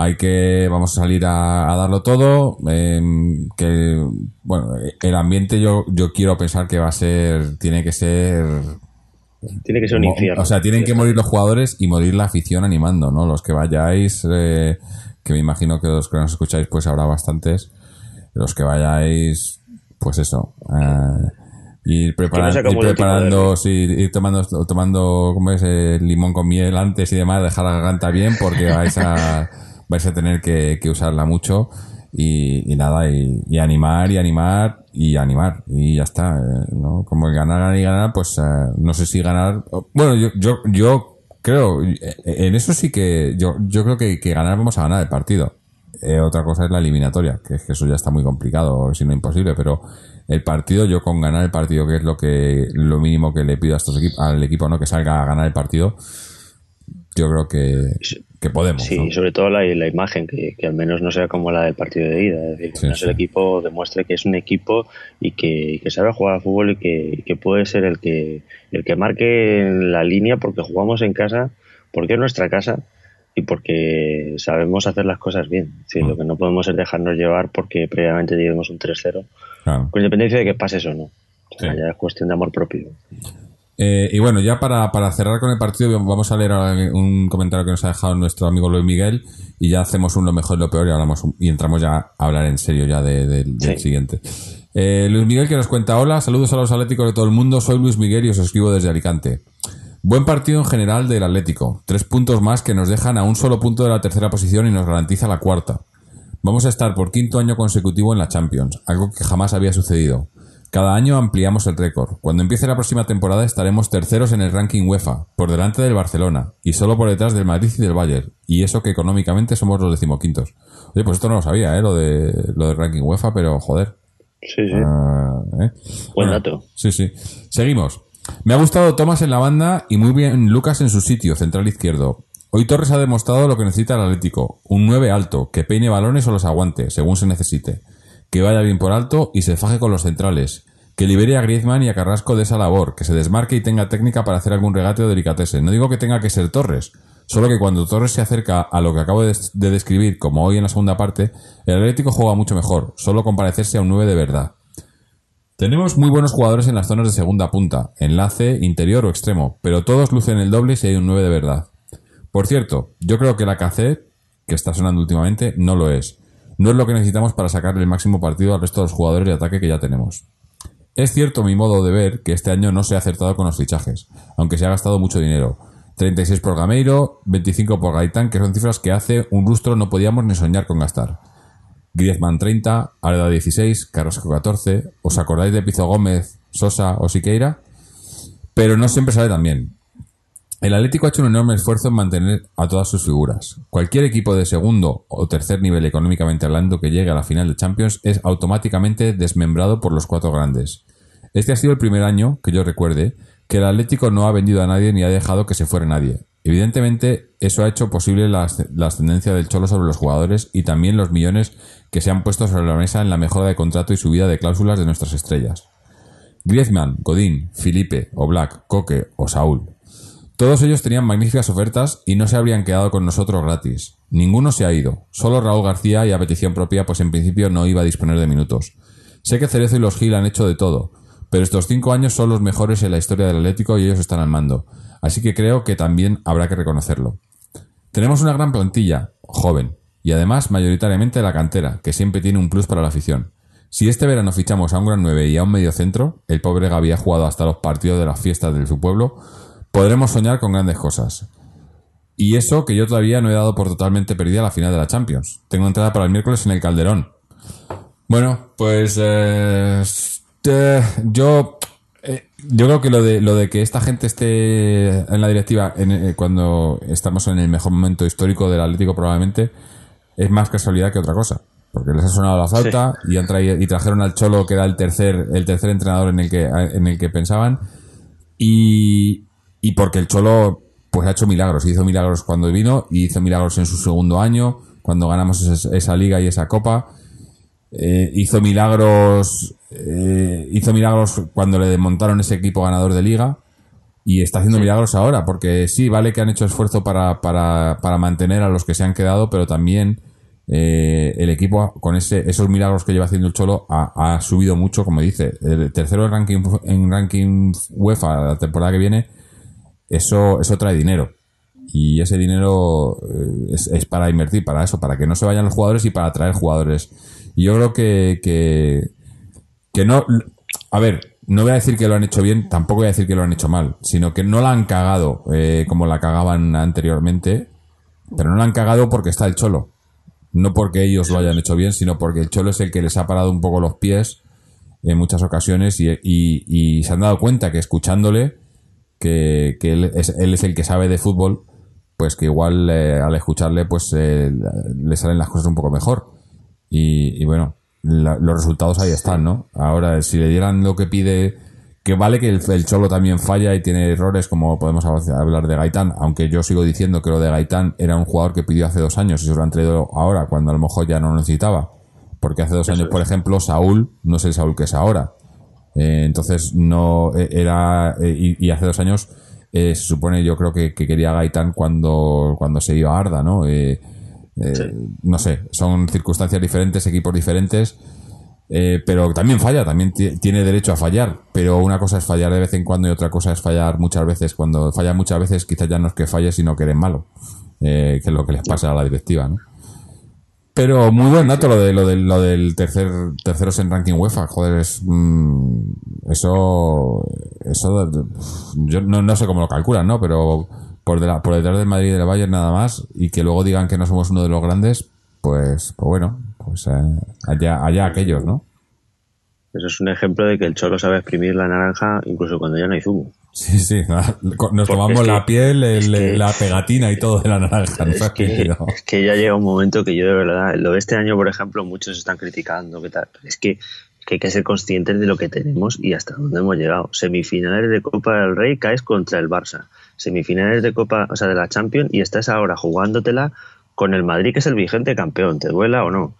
Hay que, vamos a salir a, a darlo todo. eh, que, bueno, el ambiente yo, yo quiero pensar que va a ser, tiene que ser Tiene que ser un infierno. O sea, tienen que morir los jugadores y morir la afición animando, ¿no? Los que vayáis, eh, que me imagino que los que nos escucháis, pues habrá bastantes. Los que vayáis, pues eso. eh, ir, prepara- se ir preparando, sí, ir tomando, tomando, ¿cómo es? El limón con miel antes y demás, dejar la garganta bien porque vais a, vais a tener que, que usarla mucho. Y, y nada, y, animar y animar y animar. Y ya está, eh, ¿no? Como ganar y ganar, pues eh, no sé si ganar. Bueno, yo, yo, yo creo, eh, en eso sí que yo, yo creo que, que ganar vamos a ganar el partido. Eh, otra cosa es la eliminatoria, que es que eso ya está muy complicado, si no imposible, pero el partido, yo con ganar el partido, que es lo que lo mínimo que le pido a estos equipos, al equipo, ¿no? Que salga a ganar el partido, yo creo que, que podemos. Sí, ¿no? y sobre todo la, la imagen, que, que al menos no sea como la del partido de ida. Es decir, que Sí, sí. el equipo demuestre que es un equipo y que, y que sabe jugar al fútbol y que, y que puede ser el que, el que marque la línea porque jugamos en casa, porque es nuestra casa y porque sabemos hacer las cosas bien. Decir, Mm. Lo que no podemos es dejarnos llevar porque previamente llevemos un 3-0, Claro. con independencia de que pases o no. O sea, Sí. ya es cuestión de amor propio. Eh, y bueno, ya para, para cerrar con el partido, vamos a leer un comentario que nos ha dejado nuestro amigo Luis Miguel y ya hacemos un lo mejor y lo peor y, hablamos un- y entramos ya a hablar en serio ya de- de- del siguiente. Eh, Luis Miguel que nos cuenta, hola, saludos a los atléticos de todo el mundo, soy Luis Miguel y os escribo desde Alicante. Buen partido en general del Atlético, tres puntos más que nos dejan a un solo punto de la tercera posición y nos garantiza la cuarta. Vamos a estar por quinto año consecutivo en la Champions, algo que jamás había sucedido. Cada año ampliamos el récord. Cuando empiece la próxima temporada estaremos terceros en el ranking UEFA, por delante del Barcelona, y solo por detrás del Madrid y del Bayern. Y eso que económicamente somos los decimoquintos. Oye, pues esto no lo sabía, ¿eh? Lo, de, lo del ranking UEFA, pero joder. Sí, sí. Ah, ¿eh? Buen Bueno, dato. Sí, sí. Seguimos. Me ha gustado Tomás en la banda y muy bien Lucas en su sitio, central izquierdo. Hoy Torres ha demostrado lo que necesita el Atlético. Un 9 alto, que peine balones o los aguante, según se necesite. Que vaya bien por alto y se faje con los centrales. Que libere a Griezmann y a Carrasco de esa labor. Que se desmarque y tenga técnica para hacer algún regate o delicatese. No digo que tenga que ser Torres. Solo que cuando Torres se acerca a lo que acabo de, de describir, como hoy en la segunda parte, el Atlético juega mucho mejor. Solo con parecerse a un 9 de verdad. Tenemos muy buenos jugadores en las zonas de segunda punta, enlace, interior o extremo, pero todos lucen el doble si hay un 9 de verdad. Por cierto, yo creo que la KC, que está sonando últimamente, no lo es. No es lo que necesitamos para sacarle el máximo partido al resto de los jugadores de ataque que ya tenemos. Es cierto mi modo de ver que este año no se ha acertado con los fichajes, aunque se ha gastado mucho dinero. 36 por Gameiro, 25 por Gaitán, que son cifras que hace un lustro no podíamos ni soñar con gastar. Griezmann 30, Arda 16, Carrasco 14. ¿Os acordáis de Pizo Gómez, Sosa o Siqueira? Pero no siempre sale tan bien. El Atlético ha hecho un enorme esfuerzo en mantener a todas sus figuras. Cualquier equipo de segundo o tercer nivel económicamente hablando que llegue a la final de Champions es automáticamente desmembrado por los cuatro grandes. Este ha sido el primer año, que yo recuerde, que el Atlético no ha vendido a nadie ni ha dejado que se fuera nadie. Evidentemente, eso ha hecho posible la, la ascendencia del Cholo sobre los jugadores y también los millones que se han puesto sobre la mesa en la mejora de contrato y subida de cláusulas de nuestras estrellas. Griezmann, Godín, Felipe, Oblak, Coque o Saúl. Todos ellos tenían magníficas ofertas y no se habrían quedado con nosotros gratis. Ninguno se ha ido, solo Raúl García y a petición propia, pues en principio no iba a disponer de minutos. Sé que Cerezo y los Gil han hecho de todo, pero estos cinco años son los mejores en la historia del Atlético y ellos están al mando, así que creo que también habrá que reconocerlo. Tenemos una gran plantilla, joven, y además mayoritariamente la cantera, que siempre tiene un plus para la afición. Si este verano fichamos a un gran 9 y a un medio centro, el pobre Gaby ha jugado hasta los partidos de las fiestas de su pueblo, podremos soñar con grandes cosas. Y eso que yo todavía no he dado por totalmente perdida la final de la Champions. Tengo entrada para el miércoles en el Calderón. Bueno, pues eh, yo eh, yo creo que lo de lo de que esta gente esté en la directiva eh, cuando estamos en el mejor momento histórico del Atlético probablemente es más casualidad que otra cosa porque les ha sonado la falta y han traído, y trajeron al Cholo que era el tercer el tercer entrenador en el que en el que pensaban y, y porque el Cholo pues ha hecho milagros. Hizo milagros cuando vino y hizo milagros en su segundo año, cuando ganamos esa, liga y esa copa. Eh, hizo milagros eh, hizo milagros cuando le desmontaron ese equipo ganador de liga y está haciendo milagros ahora porque sí vale que han hecho esfuerzo para, para, para mantener a los que se han quedado pero también eh, el equipo con ese, esos milagros que lleva haciendo el Cholo ha, ha subido mucho como dice el tercero en ranking en ranking UEFA la temporada que viene eso, eso trae dinero. Y ese dinero eh, es, para invertir, para eso, para que no se vayan los jugadores y para atraer jugadores. Y yo creo que, que, no. A ver, no voy a decir que lo han hecho bien, tampoco voy a decir que lo han hecho mal, sino que no la han cagado eh, como la cagaban anteriormente, pero no la han cagado porque está el cholo. No porque ellos lo hayan hecho bien, sino porque el cholo es el que les ha parado un poco los pies en muchas ocasiones y se han dado cuenta que escuchándole que, él, es, él, es, el que sabe de fútbol, pues que igual eh, al escucharle pues eh, le salen las cosas un poco mejor. Y, bueno, los resultados ahí están, ¿no? Ahora, si le dieran lo que pide, que vale que el, Cholo también falla y tiene errores, como podemos hablar de Gaitán, aunque yo sigo diciendo que lo de Gaitán era un jugador que pidió hace dos años y se lo han traído ahora, cuando a lo mejor ya no lo necesitaba. Porque hace dos años, por ejemplo, Saúl no es el Saúl que es ahora. Eh, entonces no eh, era eh, y, hace dos años se supone yo creo que, quería Gaitán cuando cuando se iba a Arda, ¿no? No sé, son circunstancias diferentes, equipos diferentes. pero también falla, también tiene derecho a fallar. Pero una cosa es fallar de vez en cuando y otra cosa es fallar muchas veces. Cuando falla muchas veces, quizás ya no es que falle, sino que eres malo. que es lo que les pasa a la directiva, ¿no? Pero muy buen dato lo de lo, de, lo del tercer terceros en ranking UEFA, joder, es mm, eso eso yo no, no, sé cómo lo calculan, ¿no? Pero por, de por detrás del Madrid y del Bayern nada más y que luego digan que no somos uno de los grandes, pues pues bueno, pues eh, allá allá aquellos, ¿no? Eso es un ejemplo de que el cholo sabe exprimir la naranja incluso cuando ya no hay zumo. Sí, sí, nos tomamos la piel, la pegatina y todo de la naranja. Es que, es que, ya llega un momento que yo de verdad, lo de este año, por ejemplo, muchos están criticando, ¿qué tal? Es que, hay que ser conscientes de lo que tenemos y hasta dónde hemos llegado. Semifinales de Copa del Rey caes contra el Barça. Semifinales de Copa, o sea, de la Champions y estás ahora jugándotela con el Madrid, que es el vigente campeón, te duela o no.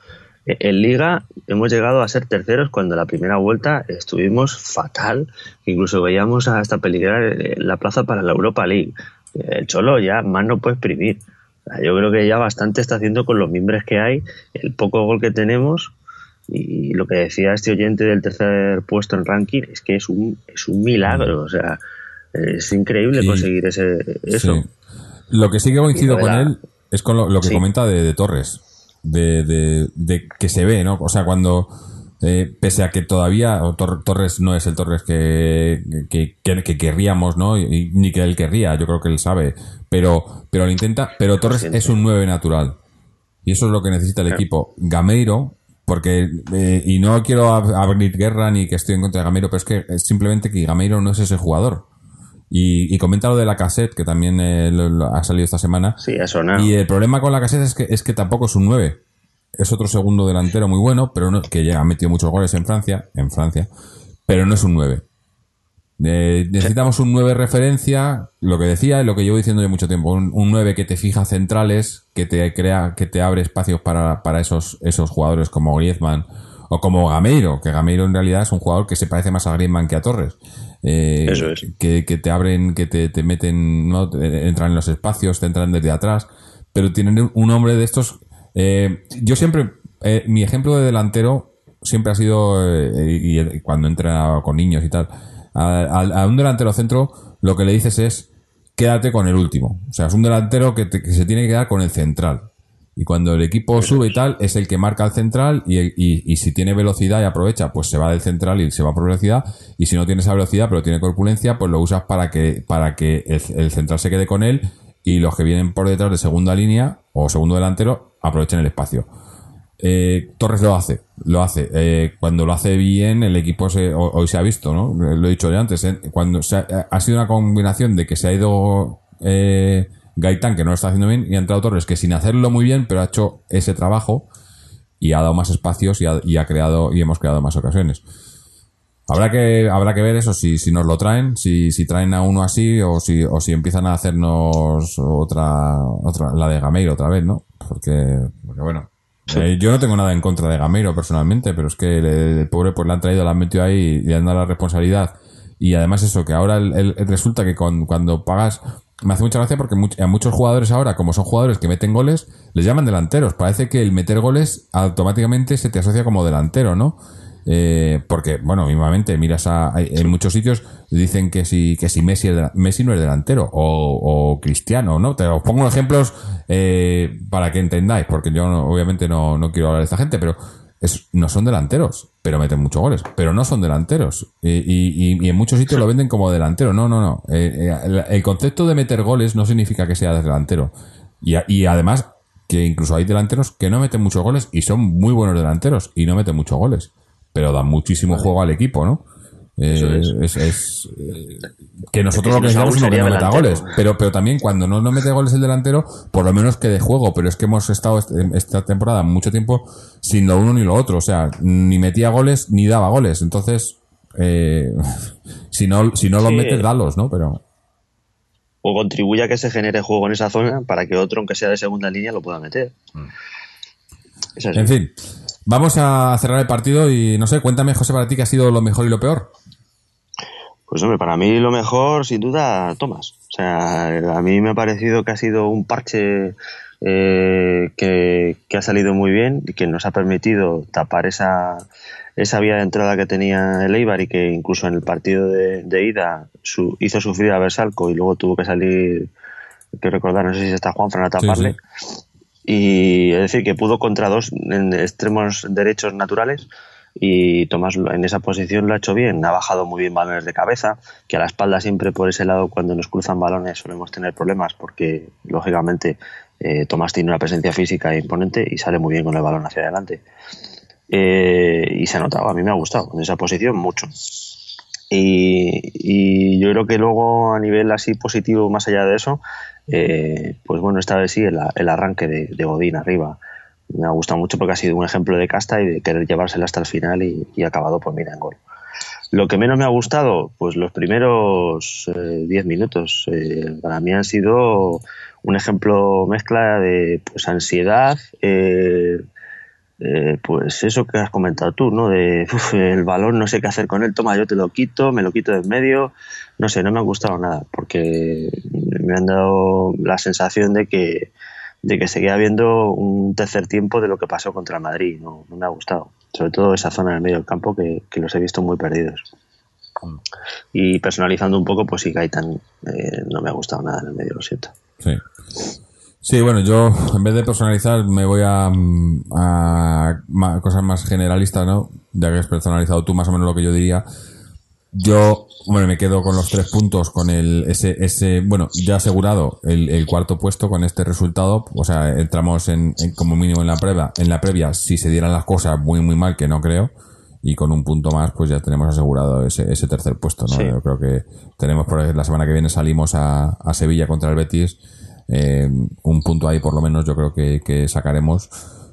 En Liga hemos llegado a ser terceros cuando la primera vuelta estuvimos fatal, incluso veíamos hasta peligrar la plaza para la Europa League. El Cholo ya más no puede exprimir. Yo creo que ya bastante está haciendo con los mimbres que hay, el poco gol que tenemos. Y lo que decía este oyente del tercer puesto en ranking es que es un, es un milagro, o sea, es increíble conseguir ese, eso. Lo que sí que coincido con él es con lo, que comenta de Torres de, de, que se ve, ¿no? O sea, cuando, eh, pese a que todavía Torres no es el Torres que, que, que, querríamos, ¿no? ni que él querría, yo creo que él sabe, pero, pero lo intenta, pero Torres es un 9 natural. Y eso es lo que necesita el equipo. Gameiro, porque, eh, y no quiero abrir guerra ni que estoy en contra de Gameiro, pero es que es simplemente que Gameiro no es ese jugador. Y, y comenta lo de la cassette, que también eh, lo- lo ha salido esta semana. Sí, eso nada. Y el problema con la cassette es que, es que tampoco es un 9. Es otro segundo delantero muy bueno, pero no, que ya ha metido muchos goles en Francia, en Francia, pero no es un 9. Eh, necesitamos un 9 referencia, lo que decía y lo que llevo diciendo ya mucho tiempo, un, un 9 que te fija centrales, que te crea, que te abre espacios para, para esos, esos jugadores como Griezmann o como Gameiro, que Gameiro en realidad es un jugador que se parece más a Griezmann que a Torres. Eh, Eso es. que, que te abren, que te, te meten, ¿no? Te- entran en los espacios, te entran desde atrás, pero tienen un- hombre de estos. eh, yo siempre, eh, mi ejemplo de delantero siempre ha sido, eh, y, y cuando entra con niños y tal, a, a- a un delantero centro lo que le dices es quédate con el último. O sea, es un delantero que, te- que se tiene que quedar con el central. Y cuando el equipo sube y tal, es el que marca al central y, el- y, y si tiene velocidad y aprovecha, pues se va del central y se va por velocidad. Y si no tiene esa velocidad, pero tiene corpulencia, pues lo usas para que, para que el, el central se quede con él y los que vienen por detrás de segunda línea o segundo delantero aprovechen el espacio. Eh, Torres lo hace, lo hace. Eh, cuando lo hace bien, el equipo se, ho- hoy se ha visto, ¿no? Lo he dicho ya antes. ¿eh? Cuando se ha, ha sido una combinación de que se ha ido eh, Gaitán, que no lo está haciendo bien, y ha entrado Torres, que sin hacerlo muy bien, pero ha hecho ese trabajo y ha dado más espacios y ha, y ha creado y hemos creado más ocasiones. Habrá que, habrá que ver eso, si, si nos lo traen, si, si traen a uno así o si, o si empiezan a hacernos otra, otra, la de Gameiro otra vez, ¿no? Porque, porque bueno, eh, yo no tengo nada en contra de Gameiro personalmente, pero es que el, el pobre pues le han traído, le han metido ahí y le han dado la responsabilidad. Y además eso, que ahora el- el- resulta que con- cuando pagas, me hace mucha gracia porque a muchos jugadores ahora, como son jugadores que meten goles, les llaman delanteros. Parece que el meter goles automáticamente se te asocia como delantero, ¿no? Eh, porque, bueno, mismamente, miras a, en muchos sitios dicen que si, que si Messi, Messi no es delantero, o, o Cristiano, ¿no? Te os pongo ejemplos eh, para que entendáis, porque yo no- obviamente no, no quiero hablar de esta gente, pero es, no son delanteros, pero meten muchos goles, pero no son delanteros. Y, y- y- en muchos sitios lo venden como delantero. No, no, no. Eh, eh, el, el concepto de meter goles no significa que sea delantero. Y además, que incluso hay delanteros que no meten muchos goles y son muy buenos delanteros y no meten muchos goles, pero dan muchísimo juego al equipo, ¿no? Eh, es. es, es, eh, que nosotros lo que necesitamos es uno que no meta goles, pero, pero también cuando no, no mete goles el delantero, por lo menos que de juego, pero es que hemos estado est- esta temporada mucho tiempo sin lo uno ni lo otro, o sea, ni metía goles ni daba goles, entonces, eh, si no, si no los metes, dalos, ¿no? Pero, O contribuye a que se genere juego en esa zona para que otro, aunque sea de segunda línea, lo pueda meter. Así. en fin, vamos a cerrar el partido y no sé, cuéntame, José, para ti qué ha sido lo mejor y lo peor. Pues hombre, para mí lo mejor, sin duda, Tomás. O sea, a mí me ha parecido que ha sido un parche eh, que, que ha salido muy bien y que nos ha permitido tapar esa, esa vía de entrada que tenía el Eibar y que incluso en el partido de, de ida su- hizo sufrir a Bersalco y luego tuvo que salir, quiero recordar, no sé si está Juanfran a taparle. Y es decir, que pudo contra dos en extremos derechos naturales y Tomás en esa posición lo ha hecho bien, ha bajado muy bien balones de cabeza, que a la espalda siempre por ese lado cuando nos cruzan balones solemos tener problemas porque lógicamente eh, Tomás tiene una presencia física imponente y sale muy bien con el balón hacia adelante. Eh, y se ha notado, a mí me ha gustado en esa posición mucho. Y, y yo creo que luego a nivel así positivo, más allá de eso, eh, pues bueno, esta vez sí, el, el arranque de, de Godín arriba me ha gustado mucho porque ha sido un ejemplo de casta y de querer llevársela hasta el final y, y acabado, pues mira, en gol. Lo que menos me ha gustado, pues los primeros 10 minutos, eh, para mí han sido un ejemplo mezcla de pues ansiedad, eh, eh, pues eso que has comentado tú, ¿no? De el balón, no sé qué hacer con él, toma, yo te lo quito, me lo quito de en medio, no sé, no me ha gustado nada, porque me han dado la sensación de que, de que seguía habiendo un tercer tiempo de lo que pasó contra Madrid, no, me ha gustado, sobre todo esa zona del medio del campo que, que los he visto muy perdidos. Y personalizando un poco, pues sí, Gaitán eh, no me ha gustado nada en el medio, lo siento. Sí. Sí, bueno, yo en vez de personalizar me voy a, mm, a cosas más generalistas, ¿no? Ya que has personalizado tú más o menos lo que yo diría. Yo, bueno, me quedo con los tres puntos, con el ese, ese bueno, ya asegurado el, el cuarto puesto con este resultado. O sea, entramos en, en como mínimo en la prueba, en la previa, si se dieran las cosas muy muy mal, que no creo. y con un punto más pues ya tenemos asegurado ese, ese tercer puesto, ¿no? Sí. Yo creo que tenemos por la semana que viene salimos a, a Sevilla contra el Betis, eh, un punto ahí por lo menos yo creo que, que sacaremos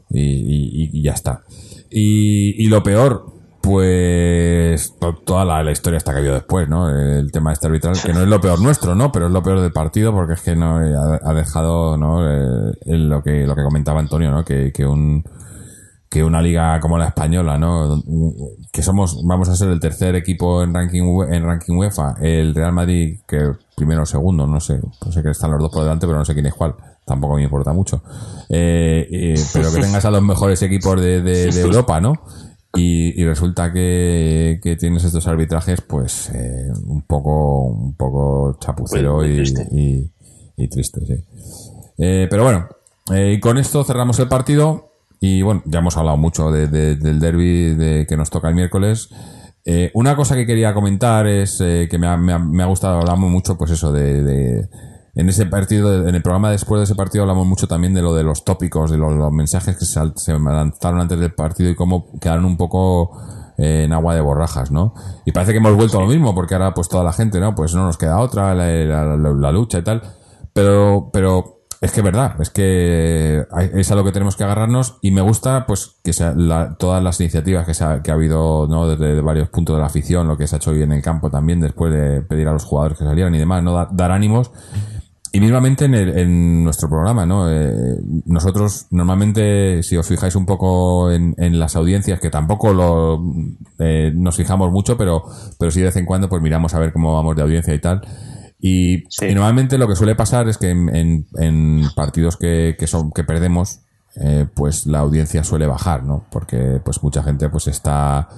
y, y- y ya está. Y, y lo peor, pues to- toda la, la historia está habido después, ¿no? El tema este arbitral, que no es lo peor nuestro, ¿no? Pero es lo peor del partido porque es que no ha, ha dejado, ¿no? Eh, lo que lo que comentaba Antonio, ¿no? Que, que un que una liga como la española, ¿no? Que somos, vamos a ser el tercer equipo en ranking en ranking UEFA, el Real Madrid que primero o segundo, no sé, no sé que están los dos por delante, pero no sé quién es cuál, tampoco me importa mucho. Eh, eh, pero que tengas a los mejores equipos de, de- de Europa, ¿no? Y, y resulta que, que tienes estos arbitrajes, pues eh, un poco, un poco chapucero Muy- muy y, triste. y, y triste, sí. Eh, pero bueno, eh, y con esto cerramos el partido. Y bueno, ya hemos hablado mucho de- de- del derby de, que nos toca el miércoles. Eh, una cosa que quería comentar es eh, que me ha, me ha- me ha gustado, hablamos mucho, pues eso, de, de- en ese partido, en el programa después de ese partido hablamos mucho también de lo de los tópicos, de los, mensajes que se, lanzaron antes del partido y cómo quedaron un poco eh, en agua de borrajas, ¿no? Y parece que hemos vuelto a lo mismo, porque ahora pues toda la gente, ¿no? Pues no nos queda otra, la, la- la- lucha y tal. Pero, pero es que es verdad, es que es a lo que tenemos que agarrarnos y me gusta pues que sea todas las iniciativas que, se ha, que ha habido ¿no? desde varios puntos de la afición, lo que se ha hecho hoy en el campo también después de pedir a los jugadores que salieran y demás, no Da- dar ánimos. Y mismamente en, el- en nuestro programa, ¿no? Eh, nosotros normalmente, si os fijáis un poco en, en las audiencias, que tampoco lo, eh, nos fijamos mucho, pero, pero sí de vez en cuando pues miramos a ver cómo vamos de audiencia y tal. Y, Sí. y normalmente lo que suele pasar es que en, en- en partidos que, que son que perdemos, eh, pues la audiencia suele bajar, ¿no? Porque pues mucha gente pues está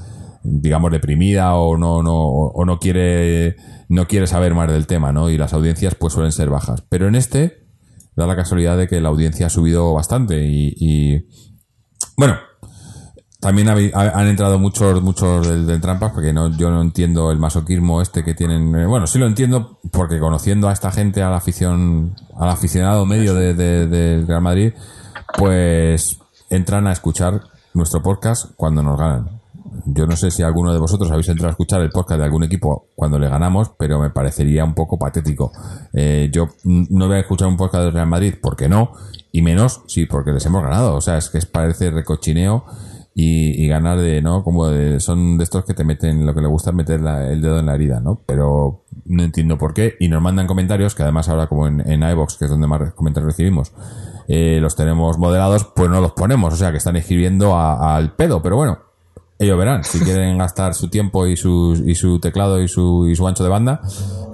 digamos deprimida o no no o no quiere no quiere saber más del tema, ¿no? Y las audiencias pues suelen ser bajas. Pero en este da la casualidad de que la audiencia ha subido bastante y, bueno, también han entrado muchos muchos del, del trampas porque no yo no entiendo el masoquismo este que tienen eh, bueno sí lo entiendo porque conociendo a esta gente a la afición al aficionado medio de, de- del Real Madrid pues entran a escuchar nuestro podcast cuando nos ganan yo no sé si alguno de vosotros habéis entrado a escuchar el podcast de algún equipo cuando le ganamos, pero me parecería un poco patético. Eh, yo no voy a escuchar un podcast del Real Madrid porque no, y menos sí porque les hemos ganado. O sea, es que es, parece recochineo y, ganar de, ¿no? Como de, son de estos que te meten, lo que le gusta es meter la- el dedo en la herida, ¿no? Pero no entiendo por qué. Y nos mandan comentarios, que además ahora como en, en que es donde más comentarios recibimos, eh, los tenemos moderados, pues no los ponemos. O sea, que están escribiendo al pedo, pero bueno. Ellos verán, si quieren gastar su tiempo y su, y su teclado y su, y su ancho de banda,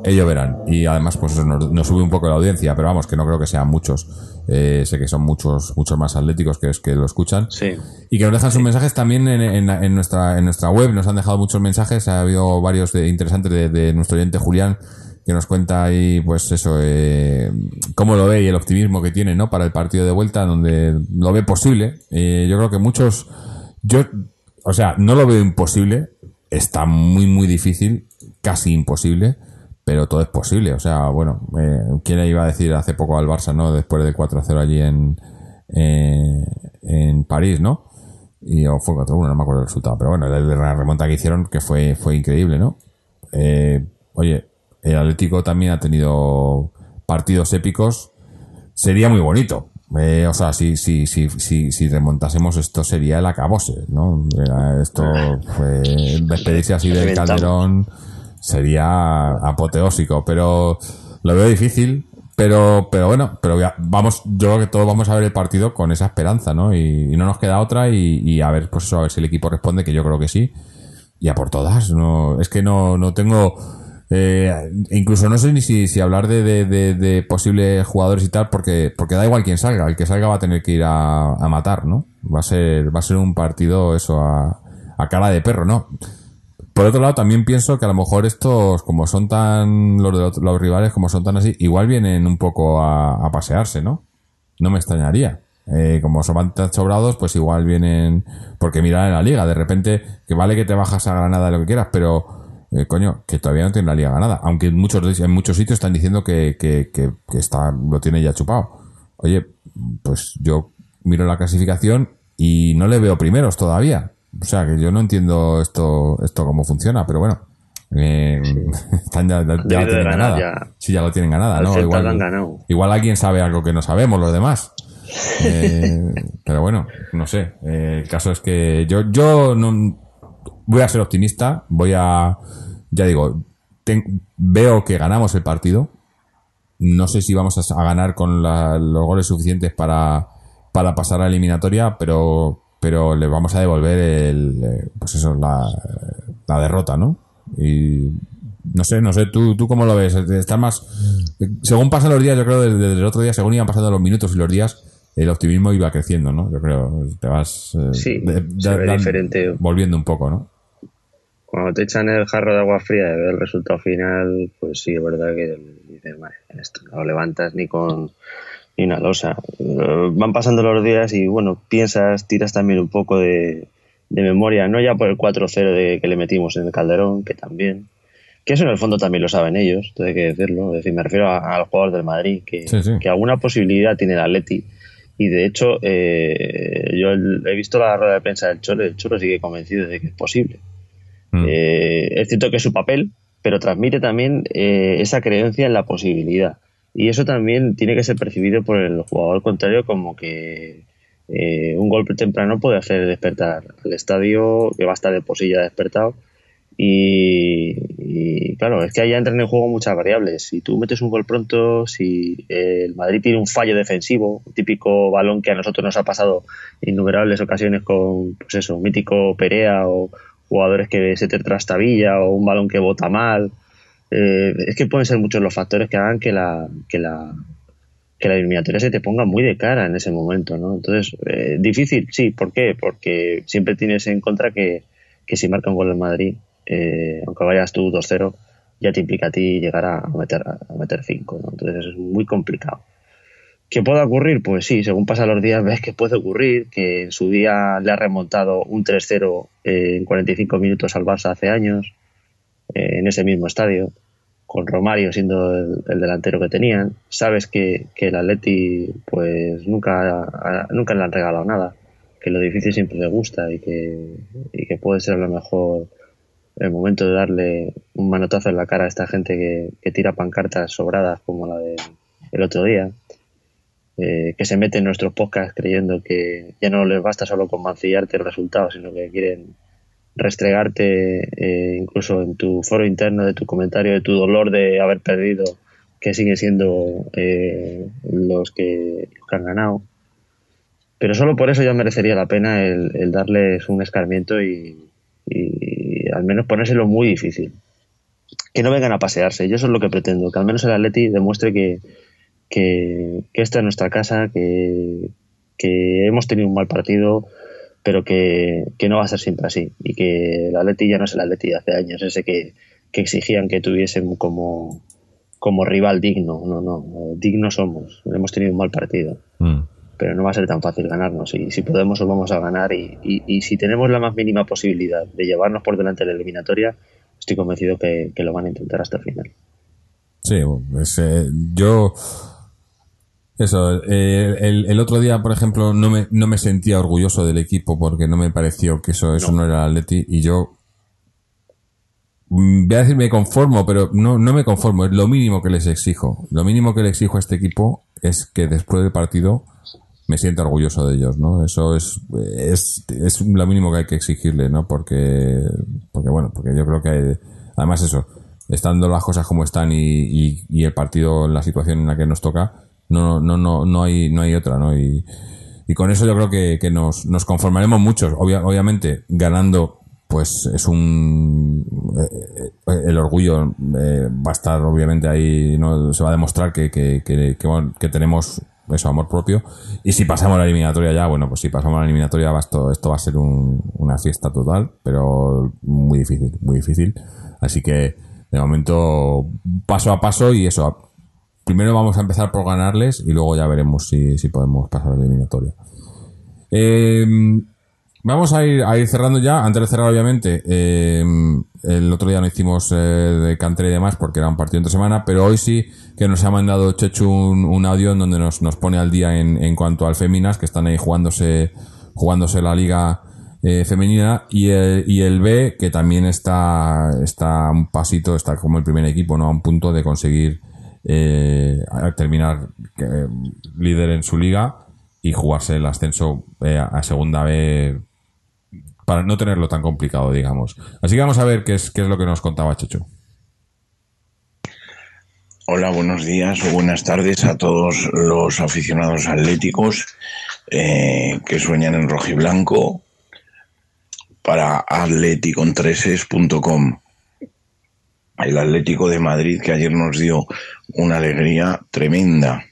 ellos verán. Y además, pues eso nos, nos sube un poco la audiencia, pero vamos, que no creo que sean muchos. Eh, sé que son muchos, muchos más atléticos que, que lo escuchan. Sí. Y que nos dejan sus mensajes también en, en- en nuestra, en nuestra web. Nos han dejado muchos mensajes. Ha habido varios de, interesantes de, de nuestro oyente Julián, que nos cuenta ahí, pues eso, eh, cómo lo ve y el optimismo que tiene, ¿no? Para el partido de vuelta, donde lo ve posible. Eh, yo creo que muchos, yo, o sea, no lo veo imposible. Está muy, muy difícil, casi imposible. Pero todo es posible. O sea, bueno, eh, ¿quién iba a decir hace poco al Barça, ¿no? Después del 4-0 allí en, eh, en París, ¿no? Y o fue 4-1, no me acuerdo el resultado. Pero bueno, la remonta que hicieron, que fue, fue increíble, ¿no? Eh, oye, el Atlético también ha tenido partidos épicos. Sería muy bonito. Eh, o sea, si, si, si, si, si remontásemos esto sería el acabose, ¿no? Era Esto fue despedirse así del. Calderón sería apoteósico, pero lo veo difícil. Pero, pero bueno, pero ya vamos, yo creo que todos vamos a ver el partido con esa esperanza, ¿no? Y, y no nos queda otra y, y a ver, pues eso, a ver si el equipo responde, que yo creo que sí. Y a por todas, no, es que no, no tengo, eh, incluso no sé ni si, hablar de, de, posibles jugadores y tal, porque, da igual quién salga, el que salga va a tener que ir a, matar, ¿no? Va a ser, va a ser un partido eso a, cara de perro, ¿no? Por otro lado, también pienso que a lo mejor estos, como son tan, los, los, rivales, como son tan así, igual vienen un poco a, a pasearse, ¿no? No me extrañaría. Eh, como son tan sobrados, pues igual vienen, porque mirar en la liga, de repente, que vale que te bajas a Granada lo que quieras, pero, eh, coño, que todavía no tiene la liga ganada. Aunque en muchos, en muchos sitios están diciendo que, que, que, que está, lo tiene ya chupado. Oye, pues yo miro la clasificación y no le veo primeros todavía. O sea, que yo no entiendo esto, esto cómo funciona, pero bueno. Eh, están ya, de tienen ganada. ya. Sí, ya lo tienen ganada, ¿no? Igual, lo igual alguien sabe algo que no sabemos los demás. Eh, pero bueno, no sé. Eh, el caso es que yo, yo no voy a ser optimista. Voy a, ya digo, veo que ganamos el partido. No sé si vamos a, ganar con la- los goles suficientes para, para pasar a la eliminatoria, pero, pero le vamos a devolver el, eh, pues eso, la, derrota, ¿no? Y no sé, no sé, tú, tú cómo lo ves. Estás más, según pasan los días, yo creo desde, desde el otro día, según iban pasando los minutos y los días, el optimismo iba creciendo, ¿no? Yo creo, te vas eh, Sí, de- se de- ve dan- diferente. volviendo un poco, ¿no? Cuando te echan el jarro de agua fría de ver el resultado final, pues sí, es verdad que dices, "Vale, esto no lo levantas ni con ni una losa. Van pasando los días y bueno, piensas, tiras también un poco de, de memoria, no ya por el 4-0 de que le metimos en el Calderón, que también, que eso en el fondo también lo saben ellos, hay que decirlo, es decir, me refiero a, a los jugadores del Madrid, que, Sí, sí. que alguna posibilidad tiene el Atleti. Y de hecho, eh, yo he visto la rueda de prensa del Cholo y el Cholo sigue convencido de que es posible. Mm. Eh, es cierto que es su papel, pero transmite también eh, esa creencia en la posibilidad. Y eso también tiene que ser percibido por el jugador contrario como que eh, un golpe temprano puede hacer despertar al estadio, que va a estar de por sí ya despertado. Y, claro, es que allá entran en juego muchas variables. Si tú metes un gol pronto, si el Madrid tiene un fallo defensivo, un típico balón que a nosotros nos ha pasado innumerables ocasiones con, pues eso, un mítico Perea o jugadores que se te trastabilla o un balón que bota mal. Eh, es que pueden ser muchos los factores que hagan que la, que la, que la eliminatoria se te ponga muy de cara en ese momento, ¿no? Entonces, eh, difícil, sí, ¿por qué? Porque siempre tienes en contra que, que si marca un gol en Madrid, eh, aunque vayas tú 2-0, ya te implica a ti llegar a meter a meter 5, ¿no? Entonces es muy complicado. ¿Qué puede ocurrir? Pues sí, según pasan los días ves que puede ocurrir, que en su día le ha remontado un 3-0 eh, en 45 minutos al Barça hace años, eh, en ese mismo estadio, con Romario siendo el, el delantero que tenían. Sabes que, que el Atleti pues nunca, nunca le han regalado nada, que lo difícil siempre le gusta y que, y que puede ser a lo mejor el momento de darle un manotazo en la cara a esta gente que, que tira pancartas sobradas como la del el otro día eh, que se mete en nuestros podcasts creyendo que ya no les basta solo con mancillarte el resultado, sino que quieren restregarte eh, incluso en tu foro interno de tu comentario de tu dolor de haber perdido, que siguen siendo eh, los, que, han ganado. Pero solo por eso ya merecería la pena el darles un escarmiento y, y al menos ponérselo muy difícil. Que no vengan a pasearse, yo eso es lo que pretendo, que al menos el Atleti demuestre que, que, esta es nuestra casa, que, que hemos tenido un mal partido, pero que, que no va a ser siempre así. Y que el Atleti ya no es el Atleti de hace años, ese que, exigían que tuviesen como, como rival digno. No, no, dignos somos. Hemos tenido un mal partido, Mm. Pero no va a ser tan fácil ganarnos. Y si podemos, os vamos a ganar. Y, y, y si tenemos la más mínima posibilidad de llevarnos por delante de la eliminatoria, estoy convencido que, que lo van a intentar hasta el final. Sí, pues, eh, yo. Eso, eh, el, el otro día, por ejemplo, no me, no me sentía orgulloso del equipo porque no me pareció que eso, eso no, era Atleti y yo. mm, Voy a decir me conformo, pero no, no me conformo, es lo mínimo que les exijo. Lo mínimo que le exijo a este equipo es que después del partido me sienta orgulloso de ellos, ¿no? Eso es, es, es lo mínimo que hay que exigirle, ¿no? Porque, porque bueno, porque yo creo que además eso, estando las cosas como están y, y, y el partido en la situación en la que nos toca, no, no, no, no hay, no hay otra, ¿no? Y, y con eso yo creo que, que nos, nos conformaremos muchos. Obvia- obviamente, ganando, pues es un. eh, eh, el orgullo eh, va a estar, obviamente, ahí, ¿no? Se va a demostrar que, que, que, que, bueno, que tenemos eso, amor propio. Y si pasamos la eliminatoria ya, bueno, pues si pasamos la eliminatoria, va esto, esto va a ser un- una fiesta total, pero muy difícil, muy difícil. Así que, de momento, paso a paso y eso, primero vamos a empezar por ganarles y luego ya veremos si, si podemos pasar la eliminatoria. Eh, vamos a ir, a ir cerrando ya. Antes de cerrar, obviamente, eh, el otro día no hicimos eh, de cantera y demás porque era un partido entre semana, pero hoy sí que nos ha mandado Chechu un, un audio en donde nos, nos pone al día en, en cuanto al Féminas, que están ahí jugándose, jugándose la liga eh, femenina y el, y el B que también está, está un pasito, está como el primer equipo, ¿no? A un punto de conseguir eh, terminar líder en su liga y jugarse el ascenso a segunda B para no tenerlo tan complicado, digamos. Así que vamos a ver qué es, qué es lo que nos contaba Checho. Hola, buenos días o buenas tardes a todos los aficionados atléticos eh, que sueñan en rojiblanco para atleticontreses.com. El Atlético de Madrid que ayer nos dio una alegría tremenda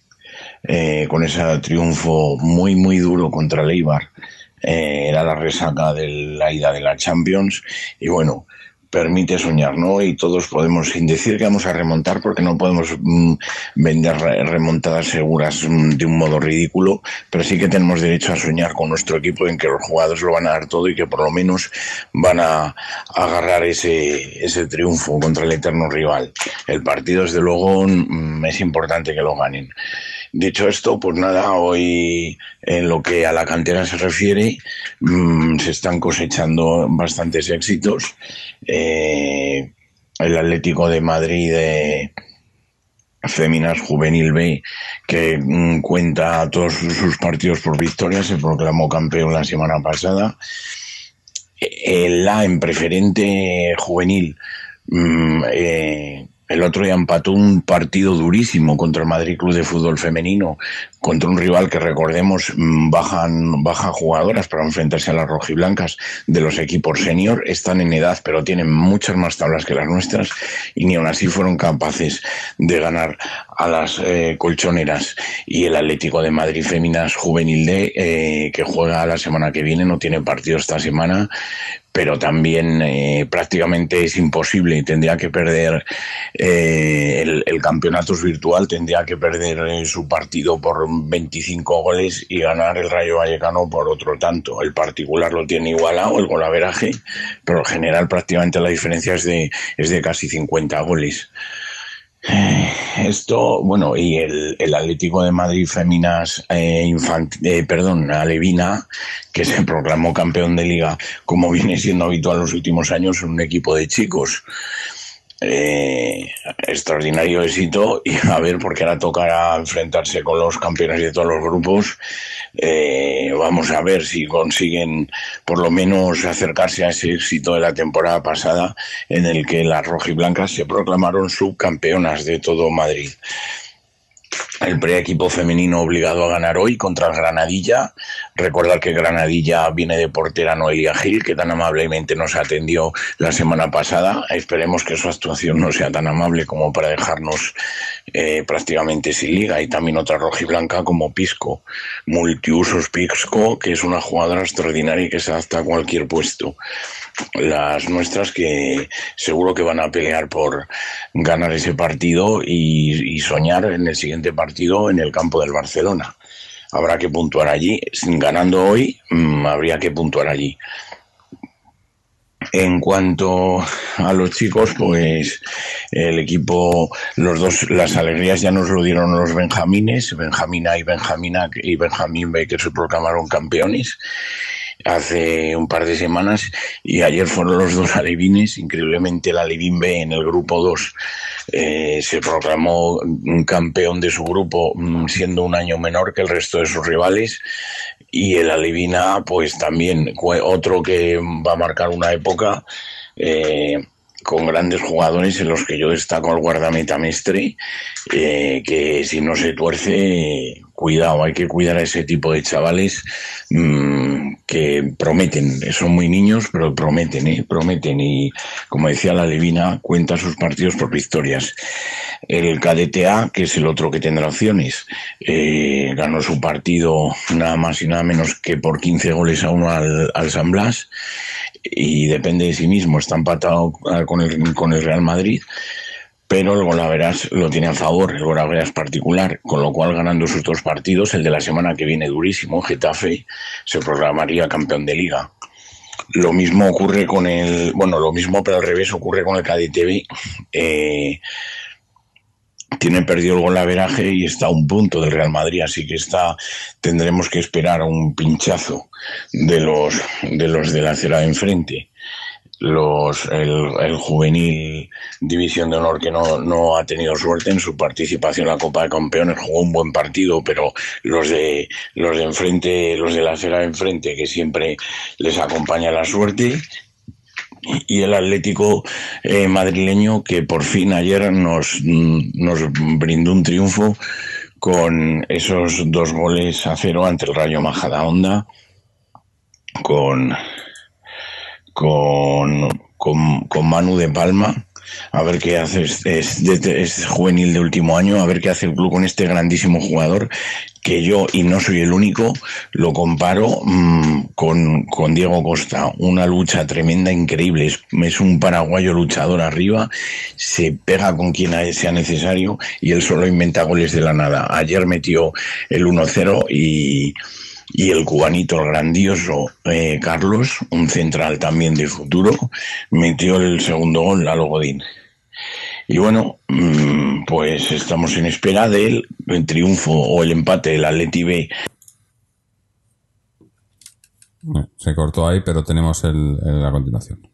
eh, con ese triunfo muy, muy duro contra el Eibar. Eh, era la resaca de la ida de la Champions y bueno, permite soñar, ¿no? Y todos podemos, sin decir que vamos a remontar, porque no podemos mm, vender remontadas seguras mm, de un modo ridículo, pero sí que tenemos derecho a soñar con nuestro equipo en que los jugadores lo van a dar todo y que por lo menos van a, agarrar ese, ese triunfo contra el eterno rival. El partido, desde luego, mm, es importante que lo ganen. Dicho esto, pues nada, hoy en lo que a la cantera se refiere, se están cosechando bastantes éxitos. Eh, el Atlético de Madrid de Féminas Juvenil B, que mm, cuenta todos sus partidos por victoria, se proclamó campeón la semana pasada. El A en preferente juvenil mm, eh, el otro día empató un partido durísimo contra el Madrid Club de Fútbol Femenino, contra un rival que recordemos mm, bajan, baja jugadoras para enfrentarse a las rojiblancas de los equipos senior. Están en edad, pero tienen muchas más tablas que las nuestras y ni aún así fueron capaces de ganar a las eh, colchoneras. Y el Atlético de Madrid Féminas Juvenil D, eh, que juega la semana que viene, no tiene partido esta semana, pero también eh, prácticamente es imposible tendría que perder eh, el, el, campeonato virtual, tendría que perder eh, su partido por 25 goles y ganar el Rayo Vallecano por otro tanto. El particular lo tiene igualado, el golaveraje, pero en general prácticamente la diferencia es de, es de casi 50 goles. Esto, bueno, y el, el Atlético de Madrid Féminas, eh, eh, perdón, Alevina, que se proclamó campeón de liga, como viene siendo habitual los últimos años, en un equipo de chicos. Eh, extraordinario éxito y a ver porque ahora tocará enfrentarse con los campeones de todos los grupos. Eh, vamos a ver si consiguen por lo menos acercarse a ese éxito de la temporada pasada en el que las rojiblancas se proclamaron subcampeonas de todo Madrid el pre-equipo femenino obligado a ganar hoy contra el Granadilla. Recordar que Granadilla viene de portera Noelia Gil, que tan amablemente nos atendió la semana pasada. Esperemos que su actuación no sea tan amable como para dejarnos eh, prácticamente sin liga. Y también otra rojiblanca como Pisco, multiusos Pisco, que es una jugadora extraordinaria y que se adapta a cualquier puesto las nuestras que seguro que van a pelear por ganar ese partido y, soñar en el siguiente partido en el campo del Barcelona. Habrá que puntuar allí. Ganando hoy, mm, habría que puntuar allí. En cuanto a los chicos, pues el equipo, los dos, las alegrías ya nos lo dieron los Benjamines, Benjamina y Benjamina y Benjamín B, que se proclamaron campeones hace un par de semanas y ayer fueron los dos alevines, increíblemente el alevín B en el grupo 2 eh, se proclamó un campeón de su grupo mm, siendo un año menor que el resto de sus rivales. Y el alevín A pues también otro que va a marcar una época eh, con grandes jugadores en los que yo destaco al guardameta Mestre, eh, que si no se tuerce, cuidado, hay que cuidar a ese tipo de chavales mmm, que prometen, son muy niños, pero prometen, ¿eh? prometen. Y como decía la Levina, cuenta sus partidos por victorias. El KDTA, que es el otro que tendrá opciones, eh, ganó su partido nada más y nada menos que por 15 goles a uno al, San Blas y depende de sí mismo. Está empatado ah, con el Real Madrid, pero el Golaveras lo tiene a favor, el Golaveras particular, con lo cual ganando sus dos partidos, el de la semana que viene durísimo, Getafe, se programaría campeón de liga. Lo mismo ocurre con el, bueno, lo mismo pero al revés ocurre con el KDTV. Eh, tiene perdido el golaveraje y está a un punto del Real Madrid, así que está tendremos que esperar un pinchazo de los de los de la acera de enfrente. Los, el, el juvenil División de Honor que no, no ha tenido suerte en su participación en la Copa de Campeones, jugó un buen partido, pero los de los de enfrente, los de la acera de enfrente, que siempre les acompaña la suerte, y el Atlético eh, madrileño que por fin ayer nos, nos brindó un triunfo con esos dos goles a cero ante el Rayo Majadahonda con, con, con, con Manu de Palma a ver qué hace, es, es, juvenil de último año, a ver qué hace el club con este grandísimo jugador que yo, y no soy el único, lo comparo mmm, con, con, Diego Costa. Una lucha tremenda, increíble. Es, es, un paraguayo luchador arriba, se pega con quien sea necesario y él solo inventa goles de la nada. Ayer metió el 1-0 y, y el cubanito, el grandioso eh, Carlos, un central también de futuro, metió el segundo gol a Logodín. Y bueno, pues estamos en espera del el triunfo o el empate del Atleti B. Se cortó ahí, pero tenemos el, el, la continuación.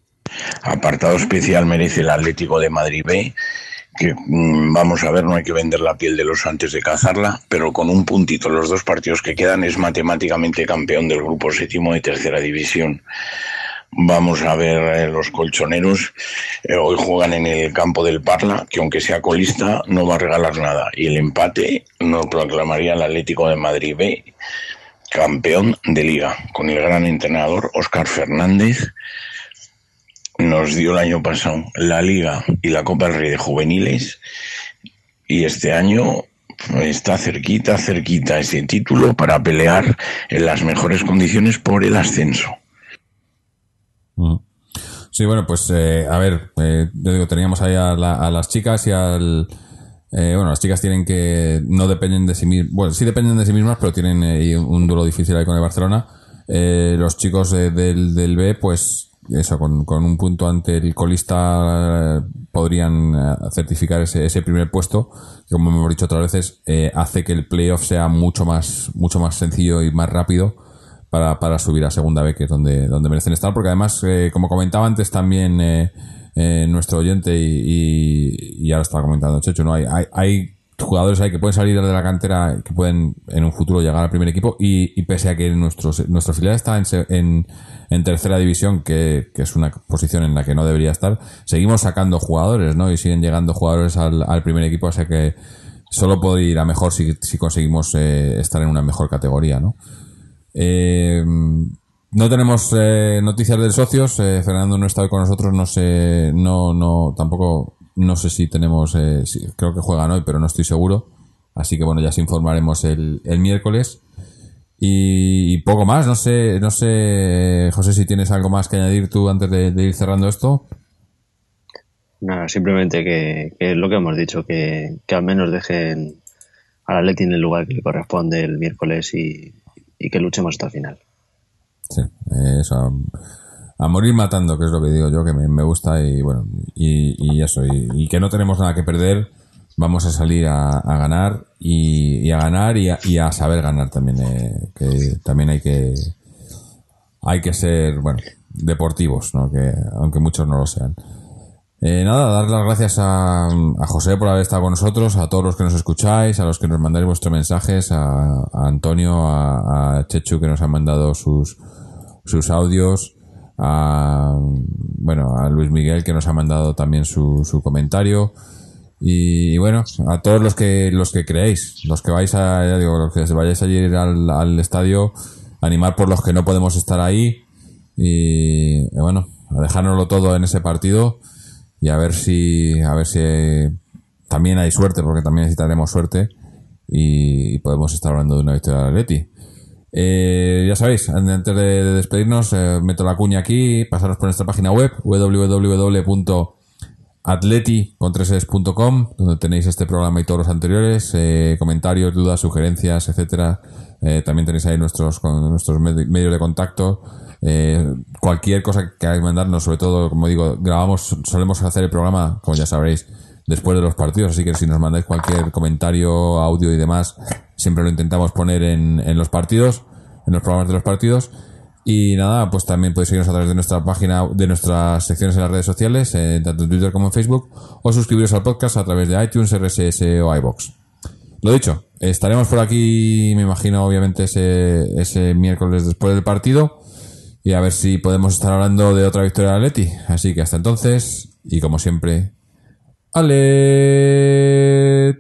Apartado especial merece el Atlético de Madrid B, que mmm, vamos a ver, no hay que vender la piel de los antes de cazarla, pero con un puntito los dos partidos que quedan es matemáticamente campeón del grupo séptimo de tercera división. Vamos a ver eh, los colchoneros. Eh, hoy juegan en el campo del Parla, que aunque sea colista, no va a regalar nada. Y el empate nos proclamaría el Atlético de Madrid B campeón de liga, con el gran entrenador Óscar Fernández. Nos dio el año pasado la liga y la Copa del Rey de Juveniles. Y este año está cerquita, cerquita ese título para pelear en las mejores condiciones por el ascenso. Sí, bueno, pues eh, a ver, eh, yo digo, teníamos ahí a, la, a las chicas y al... Eh, bueno, las chicas tienen que... No dependen de sí mismas... Bueno, sí dependen de sí mismas, pero tienen eh, un duelo difícil ahí con el Barcelona. los chicos del, del B, pues eso, con, con, un punto ante el colista podrían certificar ese, ese primer puesto, que como hemos dicho otras veces, hace que el playoff sea mucho más, mucho más sencillo y más rápido para, para subir a segunda B, que es donde, donde merecen estar, porque además, eh, como comentaba antes también eh, eh, nuestro oyente y, y, y, ahora estaba comentando Checho, ¿no? Hay, hay, hay jugadores ahí que pueden salir de la cantera, que pueden en un futuro llegar al primer equipo y, y pese a que nuestro, nuestro filial está en, en, en tercera división, que, que, es una posición en la que no debería estar, seguimos sacando jugadores, ¿no? Y siguen llegando jugadores al, al primer equipo, o sea que solo puede ir a mejor si, si conseguimos eh, estar en una mejor categoría, ¿no? Eh, no tenemos eh, noticias de socios. Eh, Fernando no está hoy con nosotros. No sé, no, no, tampoco, no sé si tenemos. Eh, si, creo que juegan hoy, pero no estoy seguro. Así que bueno, ya se informaremos el, el miércoles. Y, y, poco más. No sé, no sé, José, si tienes algo más que añadir tú antes de, de ir cerrando esto. Nada, simplemente que, que lo que hemos dicho, que, que al menos dejen al Atleti en el lugar que le corresponde el miércoles y, y que luchemos hasta el final. Sí, eso. A, morir matando, que es lo que digo yo, que me, me gusta y bueno, y, y eso, y, y, que no tenemos nada que perder, vamos a salir a, a ganar y, y, a ganar y a, y a saber ganar también, eh, que también hay que hay que ser, bueno, deportivos, ¿no? Que, aunque muchos no lo sean. Eh, nada, dar las gracias a, a, José por haber estado con nosotros, a todos los que nos escucháis, a los que nos mandáis vuestros mensajes, a, a Antonio, a, a, Chechu que nos han mandado sus, sus audios, a, bueno, a Luis Miguel que nos ha mandado también su, su comentario. Y, bueno, a todos los que, los que creéis, los que vais a, ya digo, los que vayáis a ir al, al estadio, animar por los que no podemos estar ahí. Y, bueno, a dejárnoslo todo en ese partido y a ver si a ver si también hay suerte porque también necesitaremos suerte y, y podemos estar hablando de una victoria de Atleti eh, ya sabéis antes de, de despedirnos eh, meto la cuña aquí pasaros por nuestra página web www.atleti.com donde tenéis este programa y todos los anteriores eh, comentarios dudas sugerencias etcétera eh, también tenéis ahí nuestros nuestros medios de contacto cualquier cosa que queráis mandarnos, sobre todo, como digo, grabamos, solemos hacer el programa, como ya sabréis, después de los partidos. Así que si nos mandáis cualquier comentario, audio y demás, siempre lo intentamos poner en, los partidos, en los programas de los partidos. Y nada, pues también podéis seguirnos a través de nuestra página, de nuestras secciones en las redes sociales, eh, tanto en Twitter como en Facebook, o suscribiros al podcast a través de iTunes, RSS o iBox. Lo dicho, estaremos por aquí, me imagino, obviamente, ese, ese miércoles después del partido. Y a ver si podemos estar hablando de otra victoria de Atleti. Así que hasta entonces, y como siempre, vayan,